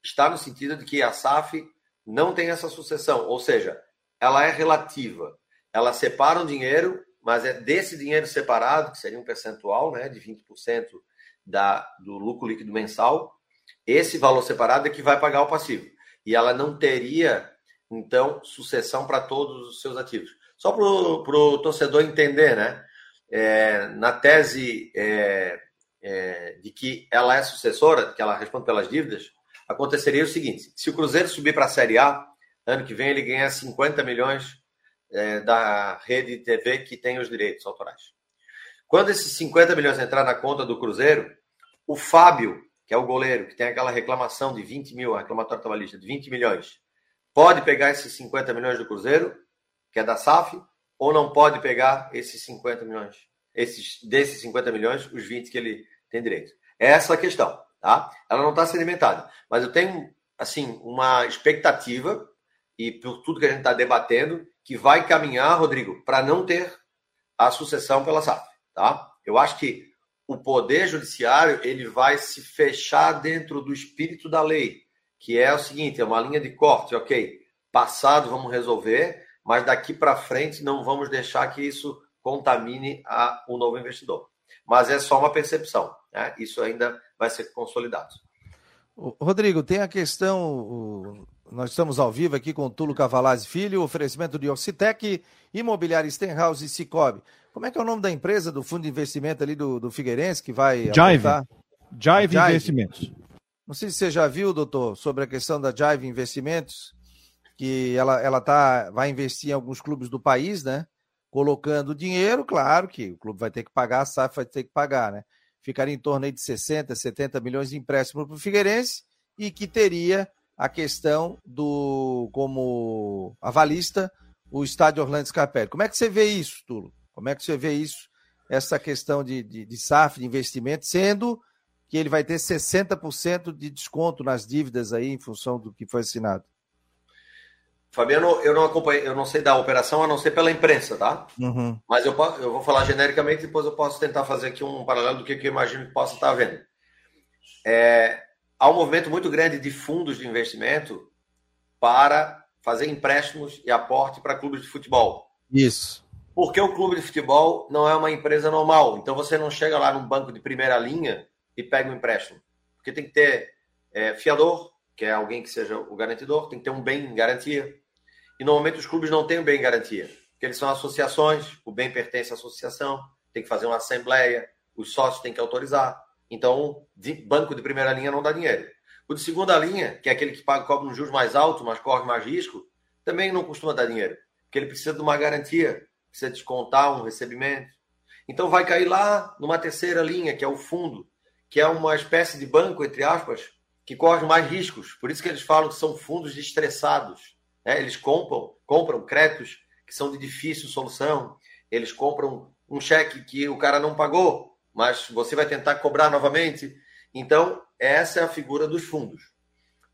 está no sentido de que a SAF não tem essa sucessão, ou seja, ela é relativa ela separa um dinheiro, mas é desse dinheiro separado, que seria um percentual né, de 20% da, do lucro líquido mensal, esse valor separado é que vai pagar o passivo. E ela não teria, então, sucessão para todos os seus ativos. Só para o torcedor entender, né? É, na tese é, é, de que ela é sucessora, que ela responde pelas dívidas, aconteceria o seguinte: se o Cruzeiro subir para a Série A, ano que vem ele ganha 50 milhões é, da rede TV que tem os direitos autorais. Quando esses 50 milhões entrar na conta do Cruzeiro, o Fábio, que é o goleiro, que tem aquela reclamação de 20 mil, a reclamatória trabalhista de 20 milhões, pode pegar esses 50 milhões do Cruzeiro, que é da SAF, ou não pode pegar esses 50 milhões, esses, desses 50 milhões, os 20 que ele tem direito. É essa a questão, tá? Ela não está sedimentada, mas eu tenho, assim, uma expectativa, e por tudo que a gente está debatendo, que vai caminhar, Rodrigo, para não ter a sucessão pela SAF, tá? Eu acho que o poder judiciário ele vai se fechar dentro do espírito da lei, que é o seguinte, é uma linha de corte, ok? Passado vamos resolver, mas daqui para frente não vamos deixar que isso contamine a, o novo investidor. Mas é só uma percepção, né? Isso ainda vai ser consolidado. Rodrigo, tem a questão, nós estamos ao vivo aqui com o Tulo Cavalazzi Filho, oferecimento de Ocitec, Imobiliária Stenhouse e Cicobi. Como é que é o nome da empresa do fundo de investimento ali do, do Figueirense que vai Jive. Jive, Jive Investimentos. Não sei se você já viu, doutor, sobre a questão da Jive Investimentos, que ela, ela tá, vai investir em alguns clubes do país, né? Colocando dinheiro, claro que o clube vai ter que pagar, a SAF vai ter que pagar, né? Ficaria em torno de 60, 70 milhões de empréstimo para o Figueirense e que teria a questão do como avalista o estádio Orlando Scarpelli. Como é que você vê isso, Tulo? Como é que você vê isso, essa questão de, de, de SAF, de investimento, sendo que ele vai ter 60% de desconto nas dívidas aí em função do que foi assinado? Fabiano, eu não acompanhei, eu não sei da operação, a não ser pela imprensa, tá? Uhum. Mas eu, eu vou falar genericamente, depois eu posso tentar fazer aqui um paralelo do que, que eu imagino que possa estar havendo. É, há um movimento muito grande de fundos de investimento para fazer empréstimos e aporte para clubes de futebol. Isso. Porque o clube de futebol não é uma empresa normal. Então você não chega lá num banco de primeira linha e pega um empréstimo. Porque tem que ter é, fiador, que é alguém que seja o garantidor, tem que ter um bem em garantia. E normalmente os clubes não têm um bem em garantia, porque eles são associações, o bem pertence à associação, tem que fazer uma assembleia, os sócios têm que autorizar. Então, de, banco de primeira linha não dá dinheiro. O de segunda linha, que é aquele que paga, cobra um juros mais alto, mas corre mais risco, também não costuma dar dinheiro, porque ele precisa de uma garantia, precisa descontar um recebimento. Então, vai cair lá numa terceira linha, que é o fundo, que é uma espécie de banco, entre aspas, que corre mais riscos. Por isso que eles falam que são fundos estressados. Né? Eles compram, compram créditos que são de difícil solução, eles compram um cheque que o cara não pagou, mas você vai tentar cobrar novamente. Então, essa é a figura dos fundos.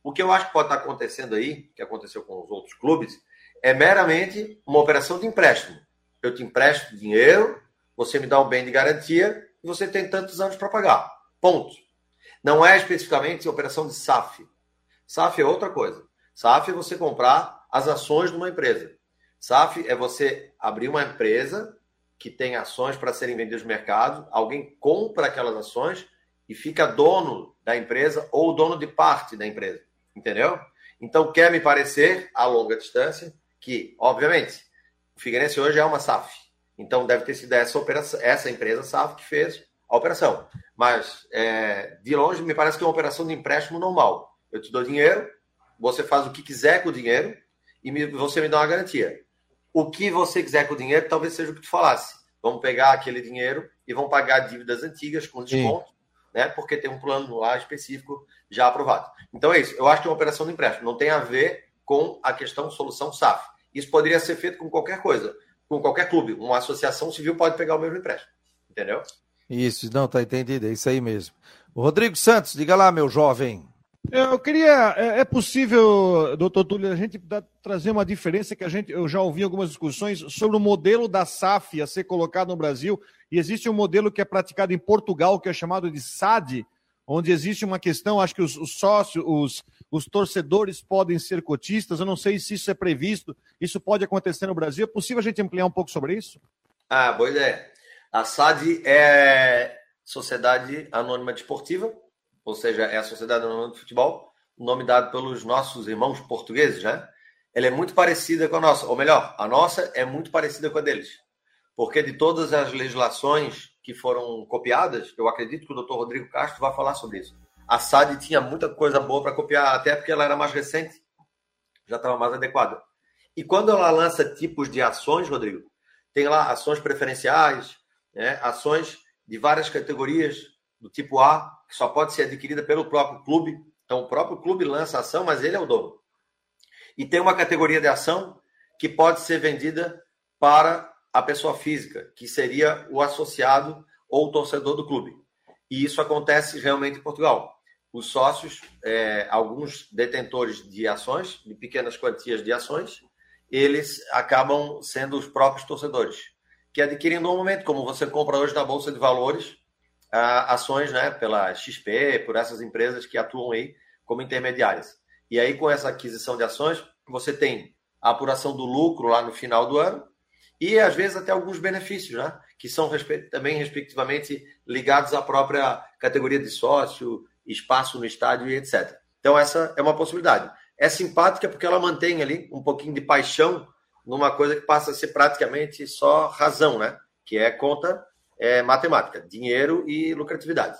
O que eu acho que pode estar acontecendo aí, que aconteceu com os outros clubes, é meramente uma operação de empréstimo. Eu te empresto dinheiro, você me dá um bem de garantia e você tem tantos anos para pagar. Ponto. Não é especificamente operação de SAF. SAF é outra coisa. SAF é você comprar as ações de uma empresa. SAF é você abrir uma empresa que tem ações para serem vendidas no mercado, alguém compra aquelas ações e fica dono da empresa ou dono de parte da empresa. Entendeu? Então, quer me parecer, a longa distância, que, obviamente, o Figueirense hoje é uma SAF. Então, deve ter sido essa, operação, essa empresa SAF que fez a operação. Mas, é, de longe, me parece que é uma operação de empréstimo normal. Eu te dou dinheiro, você faz o que quiser com o dinheiro, e me, você me dá uma garantia. O que você quiser com o dinheiro, talvez seja o que tu falasse. Vamos pegar aquele dinheiro e vão pagar dívidas antigas com desconto, Sim. né? Porque tem um plano lá específico já aprovado. Então é isso. Eu acho que é uma operação de empréstimo. Não tem a ver com a questão solução SAF. Isso poderia ser feito com qualquer coisa, com qualquer clube. Uma associação civil pode pegar o mesmo empréstimo. Entendeu? Isso, não, tá entendido. É isso aí mesmo. O Rodrigo Santos, diga lá, meu jovem. Eu queria, é, é possível, doutor Túlio, a gente trazer uma diferença que a gente, eu já ouvi algumas discussões sobre o modelo da SAF a ser colocado no Brasil, e existe um modelo que é praticado em Portugal, que é chamado de SAD, onde existe uma questão, acho que os, os sócios, os, os torcedores podem ser cotistas, eu não sei se isso é previsto, isso pode acontecer no Brasil, é possível a gente ampliar um pouco sobre isso? Ah, boa ideia. A SAD é Sociedade Anônima Desportiva, ou seja, é a Sociedade Anônima de Futebol, nome dado pelos nossos irmãos portugueses, né? Ela é muito parecida com a nossa, ou melhor, a nossa é muito parecida com a deles. Porque de todas as legislações que foram copiadas, eu acredito que o doutor Rodrigo Castro vai falar sobre isso. A SAD tinha muita coisa boa para copiar, até porque ela era mais recente, já estava mais adequada. E quando ela lança tipos de ações, Rodrigo, tem lá ações preferenciais, né, ações de várias categorias, do tipo A, que só pode ser adquirida pelo próprio clube. Então, o próprio clube lança a ação, mas ele é o dono. E tem uma categoria de ação que pode ser vendida para a pessoa física, que seria o associado ou o torcedor do clube. E isso acontece realmente em Portugal. Os sócios, é, alguns detentores de ações, de pequenas quantias de ações, eles acabam sendo os próprios torcedores, que adquirem normalmente, como você compra hoje na Bolsa de Valores, ações né, pela XP, por essas empresas que atuam aí como intermediárias. E aí, com essa aquisição de ações, você tem a apuração do lucro lá no final do ano e, às vezes, até alguns benefícios, né? Que são também, respectivamente, ligados à própria categoria de sócio, espaço no estádio e etc. Então, essa é uma possibilidade. É simpática porque ela mantém ali um pouquinho de paixão numa coisa que passa a ser praticamente só razão, né? Que é conta é, matemática, dinheiro e lucratividade.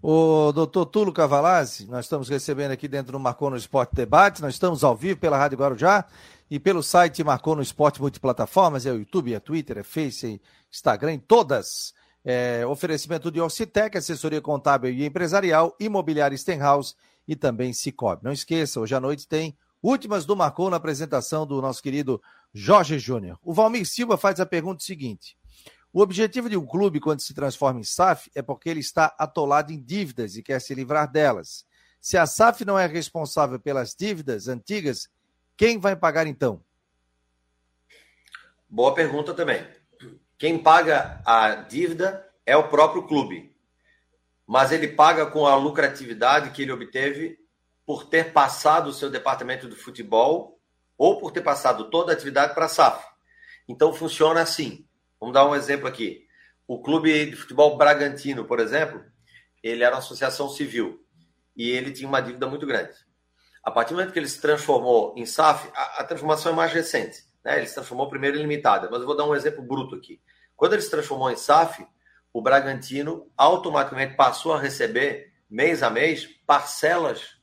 O doutor Tulo Cavalazzi, nós estamos recebendo aqui dentro do Marcou no Esporte Debate, nós estamos ao vivo pela Rádio Guarujá e pelo site Marcou no Esporte Multiplataformas, é o YouTube, é Twitter, é Face, é Instagram, em todas. É, oferecimento de Orcitec, assessoria contábil e empresarial, imobiliária Stenhouse e também Cicobi. Não esqueça, hoje à noite tem últimas do Marcou na apresentação do nosso querido Jorge Júnior. O Valmir Silva faz a pergunta seguinte: o objetivo de um clube, quando se transforma em SAF, é porque ele está atolado em dívidas e quer se livrar delas. Se a SAF não é responsável pelas dívidas antigas, quem vai pagar então? Boa pergunta também. Quem paga a dívida é o próprio clube. mas ele paga com a lucratividade que ele obteve por ter passado o seu departamento de futebol ou por ter passado toda a atividade para a SAF. Então funciona assim. Vamos dar um exemplo aqui. O clube de futebol Bragantino, por exemplo, ele era uma associação civil e ele tinha uma dívida muito grande. A partir do momento que ele se transformou em SAF, a, a transformação é mais recente. Né? Ele se transformou primeiro em limitada, mas eu vou dar um exemplo bruto aqui. Quando ele se transformou em SAF, o Bragantino automaticamente passou a receber, mês a mês, parcelas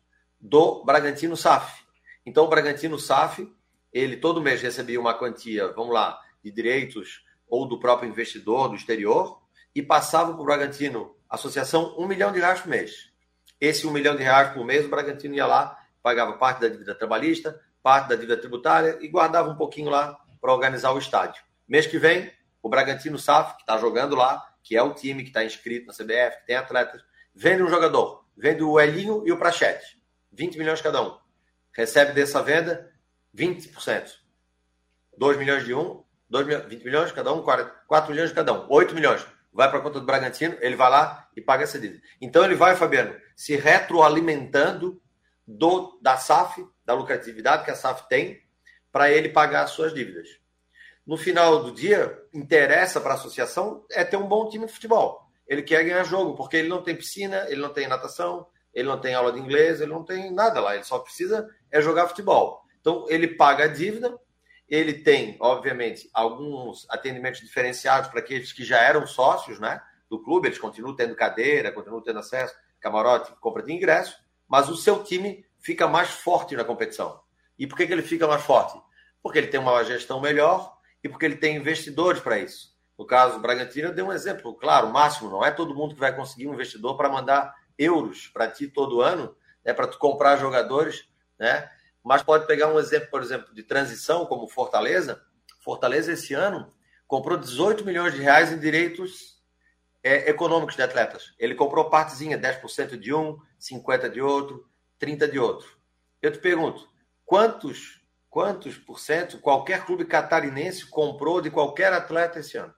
do Bragantino SAF. Então, o Bragantino SAF, ele todo mês recebia uma quantia, vamos lá, de direitos ou do próprio investidor do exterior e passava para o Bragantino Associação um milhão de reais por mês. Esse um milhão de reais por mês, o Bragantino ia lá, pagava parte da dívida trabalhista, parte da dívida tributária e guardava um pouquinho lá para organizar o estádio. Mês que vem, o Bragantino SAF, que está jogando lá, que é o time que está inscrito na CBF, que tem atletas, vende um jogador, vende o Elinho e o Prachete, 20 milhões cada um. Recebe dessa venda 20%. 2 milhões de um, 2, 20 milhões cada um, 4, 4 milhões cada um, 8 milhões vai para a conta do Bragantino, ele vai lá e paga essa dívida. Então ele vai, Fabiano, se retroalimentando do, da SAF, da lucratividade que a SAF tem, para ele pagar as suas dívidas. No final do dia, interessa para a associação é ter um bom time de futebol. Ele quer ganhar jogo, porque ele não tem piscina, ele não tem natação, ele não tem aula de inglês, ele não tem nada lá. Ele só precisa é jogar futebol. Então, ele paga a dívida, ele tem, obviamente, alguns atendimentos diferenciados para aqueles que já eram sócios né, do clube, eles continuam tendo cadeira, continuam tendo acesso, camarote, compra de ingresso, mas o seu time fica mais forte na competição. E por que, que ele fica mais forte? Porque ele tem uma gestão melhor e porque ele tem investidores para isso. No caso do Bragantino, eu dei um exemplo, claro, o máximo, não é todo mundo que vai conseguir um investidor para mandar euros para ti todo ano, né, para tu comprar jogadores, né? mas pode pegar um exemplo, por exemplo, de transição, como Fortaleza. Fortaleza, esse ano, comprou 18 milhões de reais em direitos é, econômicos de atletas. Ele comprou partezinha, 10% de um, 50% de outro, 30% de outro. Eu te pergunto, quantos, quantos por cento qualquer clube catarinense comprou de qualquer atleta esse ano?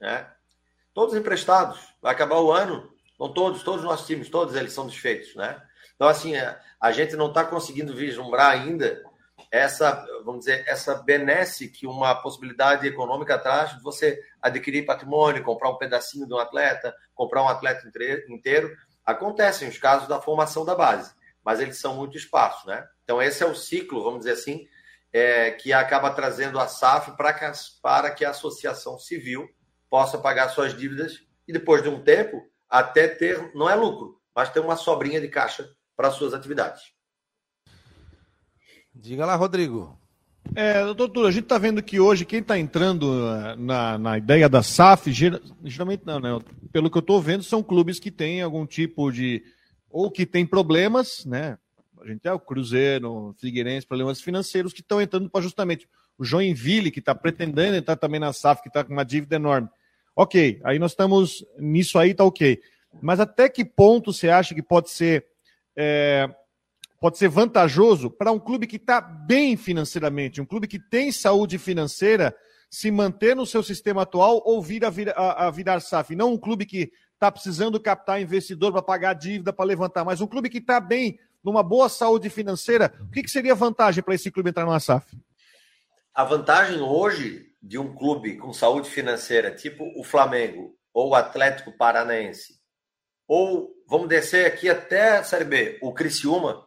É. Todos emprestados. Vai acabar o ano, não todos, todos os nossos times, todos eles são desfeitos, né? Então, assim, é, a gente não está conseguindo vislumbrar ainda essa, vamos dizer, essa benesse que uma possibilidade econômica traz de você adquirir patrimônio, comprar um pedacinho de um atleta, comprar um atleta inteiro. Acontecem os casos da formação da base, mas eles são muito esparsos, né? Então, esse é o ciclo, vamos dizer assim, é, que acaba trazendo a SAF para que, para que a associação civil possa pagar suas dívidas e depois de um tempo até ter, não é lucro, mas ter uma sobrinha de caixa para suas atividades. Diga lá, Rodrigo. É, doutor, a gente está vendo que hoje quem está entrando eh, na, na ideia da SAF, geralmente não, né? Pelo que eu estou vendo, são clubes que têm algum tipo de. ou que têm problemas, né? A gente é o Cruzeiro, o Figueirense, problemas financeiros que estão entrando para justamente o Joinville, que está pretendendo entrar também na SAF, que está com uma dívida enorme. Ok, aí nós estamos nisso aí, tá ok. Mas até que ponto você acha que pode ser é, pode ser vantajoso para um clube que está bem financeiramente, um clube que tem saúde financeira, se manter no seu sistema atual ou vir a, vir, a, a virar SAF. Não um clube que está precisando captar investidor para pagar dívida, para levantar, mas um clube que está bem, numa boa saúde financeira. O que, que seria vantagem para esse clube entrar numa SAF? A vantagem hoje de um clube com saúde financeira, tipo o Flamengo ou o Atlético Paranaense, ou vamos descer aqui até a Série B, o Criciúma,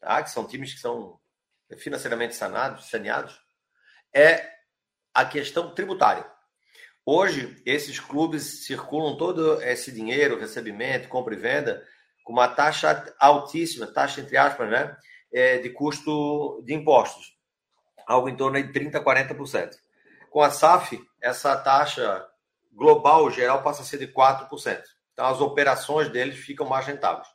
tá? que são times que são financeiramente sanados, saneados, é a questão tributária. Hoje, esses clubes circulam todo esse dinheiro, recebimento, compra e venda, com uma taxa altíssima, taxa entre aspas, né? É, de custo de impostos, algo em torno de 30%, 40%. Com a SAF, essa taxa global geral passa a ser de 4%. Então, as operações deles ficam mais rentáveis.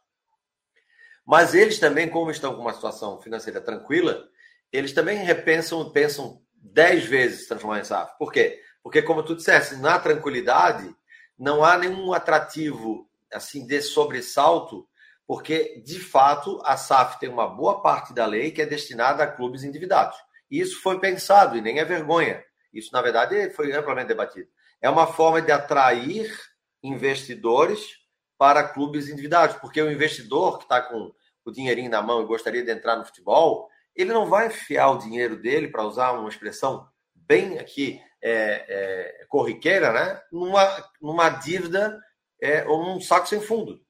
Mas eles também, como estão com uma situação financeira tranquila, eles também repensam, pensam dez vezes transformar em SAF. Por quê? Porque, como tu disseste, na tranquilidade não há nenhum atrativo assim de sobressalto, porque, de fato, a SAF tem uma boa parte da lei que é destinada a clubes endividados. E isso foi pensado, e nem é vergonha. Isso, na verdade, foi amplamente debatido. É uma forma de atrair investidores para clubes endividados, porque o investidor que está com o dinheirinho na mão e gostaria de entrar no futebol, ele não vai enfiar o dinheiro dele, para usar uma expressão bem aqui é, é, corriqueira, né? numa, numa dívida é, ou num saco sem fundo.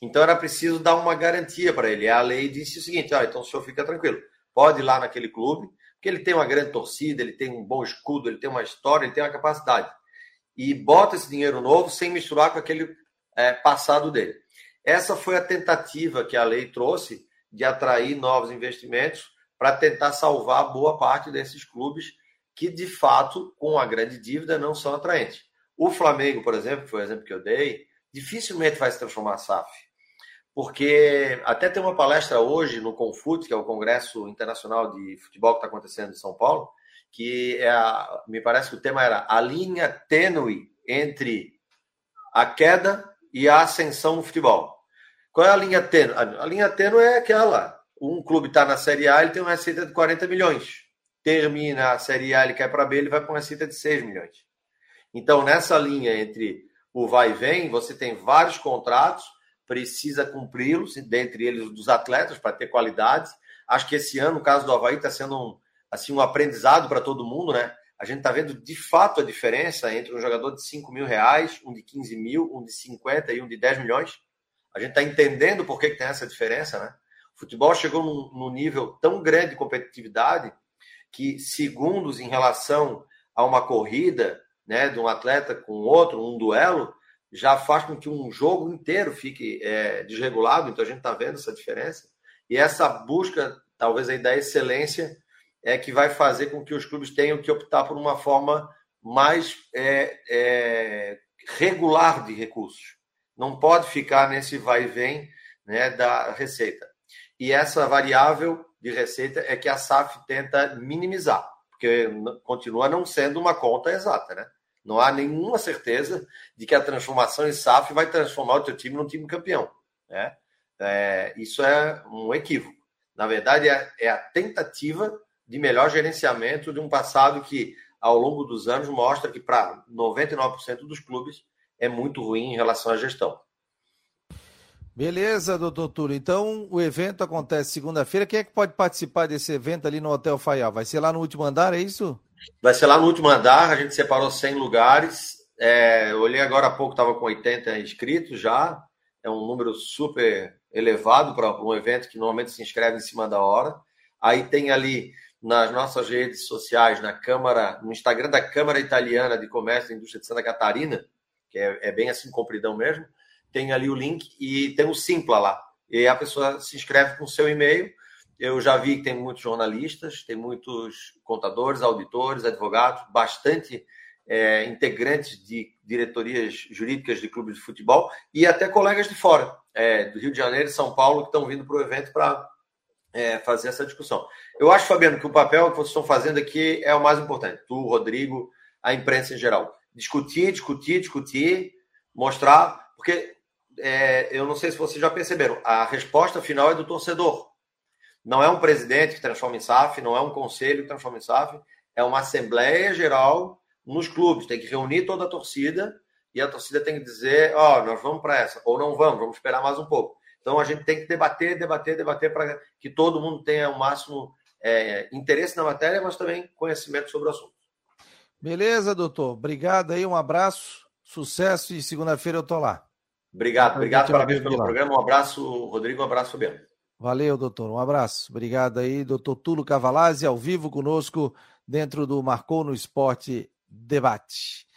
Então era preciso dar uma garantia para ele. A lei disse o seguinte: então o senhor fica tranquilo, pode ir lá naquele clube, porque ele tem uma grande torcida, ele tem um bom escudo, ele tem uma história, ele tem uma capacidade. E bota esse dinheiro novo sem misturar com aquele é, passado dele. Essa foi a tentativa que a lei trouxe de atrair novos investimentos para tentar salvar boa parte desses clubes que, de fato, com a grande dívida, não são atraentes. O Flamengo, por exemplo, foi o exemplo que eu dei, dificilmente vai se transformar SAF. Porque até tem uma palestra hoje no Confut, que é o Congresso Internacional de Futebol que está acontecendo em São Paulo, que é a, me parece que o tema era a linha tênue entre a queda e a ascensão no futebol. Qual é a linha tênue? A linha tênue é aquela. Um clube está na Série A, ele tem uma receita de 40 milhões. Termina a Série A, ele cai para B, ele vai para uma receita de 6 milhões. Então, nessa linha entre o vai e vem, você tem vários contratos, precisa cumpri-los, dentre eles dos atletas, para ter qualidade. Acho que esse ano, no caso do Havaí, está sendo um, assim, um aprendizado para todo mundo, né? A gente está vendo de fato a diferença entre um jogador de 5 mil reais, um de 15 mil, um de 50 e um de 10 milhões. A gente está entendendo por que, que, tem essa diferença, né? O futebol chegou num, num nível tão grande de competitividade que segundos em relação a uma corrida, né, de um atleta com outro, um duelo, já faz com que um jogo inteiro fique é, desregulado. Então a gente está vendo essa diferença. E essa busca, talvez aí da excelência, é que vai fazer com que os clubes tenham que optar por uma forma mais é, é, regular de recursos. Não pode ficar nesse vai e vem né, da receita. E essa variável de receita é que a SAF tenta minimizar, porque continua não sendo uma conta exata, né? Não há nenhuma certeza de que a transformação em SAF vai transformar o teu time num time campeão, né? É, isso é um equívoco. Na verdade, é, é a tentativa de melhor gerenciamento de um passado que, ao longo dos anos, mostra que para 99% dos clubes é muito ruim em relação à gestão. Beleza, doutor Túlio. Então, o evento acontece segunda-feira. Quem é que pode participar desse evento ali no Hotel Faial? Vai ser lá no último andar, é isso? Vai ser lá no último andar. A gente separou 100 lugares. É, eu olhei agora há pouco, estava com 80 inscritos já. É um número super elevado para um evento que normalmente se inscreve em cima da hora. Aí tem ali nas nossas redes sociais, na Câmara, no Instagram da Câmara Italiana de Comércio e Indústria de Santa Catarina, que é, é bem assim compridão mesmo, tem ali o link e tem o Simpla lá. E a pessoa se inscreve com o seu e-mail. Eu já vi que tem muitos jornalistas, tem muitos contadores, auditores, advogados, bastante é, integrantes de diretorias jurídicas de clubes de futebol e até colegas de fora, é, do Rio de Janeiro e São Paulo, que estão vindo para o evento para é, fazer essa discussão. Eu acho, Fabiano, que o papel que vocês estão fazendo aqui é o mais importante. Tu, Rodrigo, a imprensa em geral. Discutir, discutir, discutir, mostrar, porque é, eu não sei se vocês já perceberam, a resposta final é do torcedor. Não é um presidente que transforma em SAF, não é um conselho que transforma em SAF, é uma assembleia geral nos clubes. Tem que reunir toda a torcida e a torcida tem que dizer: Ó, oh, nós vamos para essa, ou não vamos, vamos esperar mais um pouco. Então a gente tem que debater, debater, debater para que todo mundo tenha o máximo é, interesse na matéria, mas também conhecimento sobre o assunto. Beleza, doutor. Obrigado aí, um abraço, sucesso e segunda-feira eu tô lá. Obrigado, obrigado, parabéns pelo programa. Um abraço, Rodrigo, um abraço, Fabiano. Valeu, doutor. Um abraço. Obrigado aí, doutor Tulo Cavalazzi, ao vivo conosco dentro do Marcou no Esporte Debate.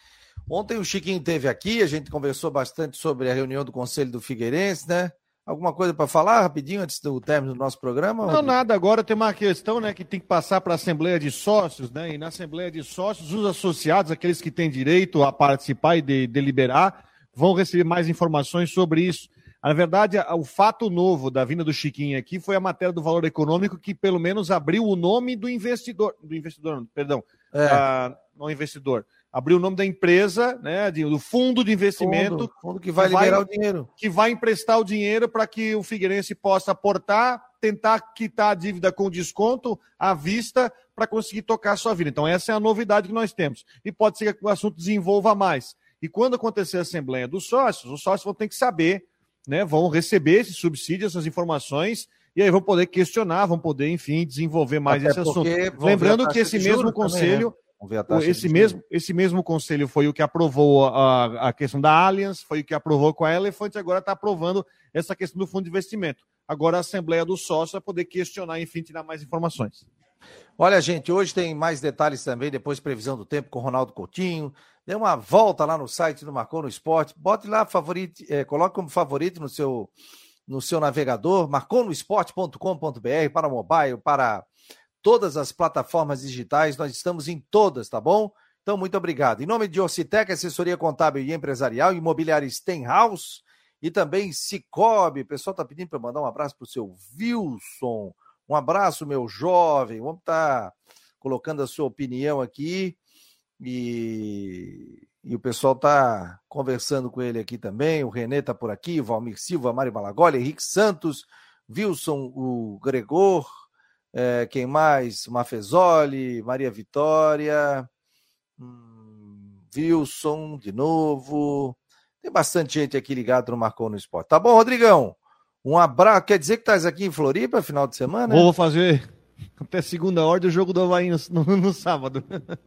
Ontem o Chiquinho teve aqui, a gente conversou bastante sobre a reunião do Conselho do Figueirense, né? Alguma coisa para falar rapidinho antes do término do nosso programa? Não, Rodrigo? nada. Agora tem uma questão né, que tem que passar para a Assembleia de Sócios, né? E na Assembleia de Sócios, os associados, aqueles que têm direito a participar e de, deliberar, vão receber mais informações sobre isso. Na verdade, o fato novo da vinda do Chiquinho aqui foi a matéria do valor econômico que pelo menos abriu o nome do investidor, do investidor, perdão, é. não investidor, abriu o nome da empresa, né, do fundo de investimento, fundo, fundo que vai que liberar vai, o dinheiro, que vai emprestar o dinheiro para que o Figueirense possa aportar, tentar quitar a dívida com desconto à vista para conseguir tocar a sua vida. Então essa é a novidade que nós temos. E pode ser que o assunto desenvolva mais. E quando acontecer a assembleia dos sócios, os sócios vão ter que saber né, vão receber esse subsídio, essas informações, e aí vão poder questionar, vão poder, enfim, desenvolver mais Até esse assunto. Lembrando que esse mesmo conselho. Também, né? Esse mesmo, esse mesmo conselho foi o que aprovou a, a questão da Allianz, foi o que aprovou com a Elephant, agora está aprovando essa questão do fundo de investimento. Agora a Assembleia do Sócio vai poder questionar, enfim, tirar mais informações. Olha, gente, hoje tem mais detalhes também, depois previsão do tempo com Ronaldo Coutinho. Dê uma volta lá no site do Marcou no Esporte, bote lá favorito, é, coloque como favorito no seu no seu navegador, marconosport.com.br para mobile, para todas as plataformas digitais, nós estamos em todas, tá bom? Então, muito obrigado. Em nome de Ocitec, assessoria contábil e empresarial, imobiliária Stenhouse e também Cicobi. O pessoal está pedindo para mandar um abraço para o seu Wilson. Um abraço, meu jovem. Vamos estar tá colocando a sua opinião aqui. E, e o pessoal está conversando com ele aqui também. O Renê está por aqui, Valmir Silva, Mário Malagoli, Henrique Santos, Wilson, o Gregor, é, quem mais? Mafezoli, Maria Vitória, hum, Wilson, de novo. Tem bastante gente aqui ligado no Marcou no Esporte. Tá bom, Rodrigão? Um abraço. Quer dizer que estás aqui em Floripa final de semana? Vou fazer até segunda ordem o jogo do Havaí no, no, no, sábado.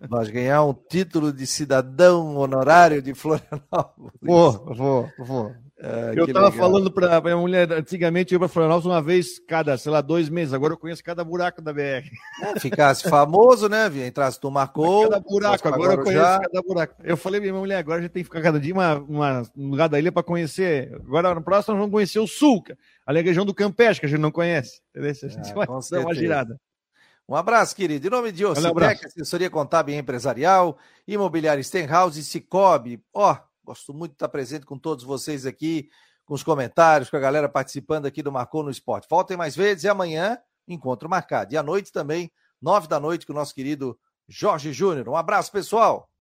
Nós ganhar um título de cidadão honorário de Florianópolis. Vou, vou, vou. É, eu estava falando para minha mulher, antigamente eu ia para Florianópolis uma vez cada, sei lá, dois meses. Agora eu conheço cada buraco da BR. É, ficasse famoso, né? Entrasse tu marcou. Cada buraco, agora eu conheço já. cada buraco. Eu falei pra minha mulher, agora a gente tem que ficar cada dia uma, uma, um lugar da ilha para conhecer. Agora no próximo nós vamos conhecer o Sul, ali a região do Campeche, que a gente não conhece. Entendeu? A gente ah, vai dar uma girada. Um abraço, querido. Em nome de Ocitec, assessoria contábil e empresarial, imobiliária Stenhouse e Cicobi. Ó, oh, gosto muito de estar presente com todos vocês aqui, com os comentários, com a galera participando aqui do Marcou no Esporte. Voltem mais vezes e amanhã, encontro marcado. E à noite também, nove da noite, com o nosso querido Jorge Júnior. Um abraço, pessoal.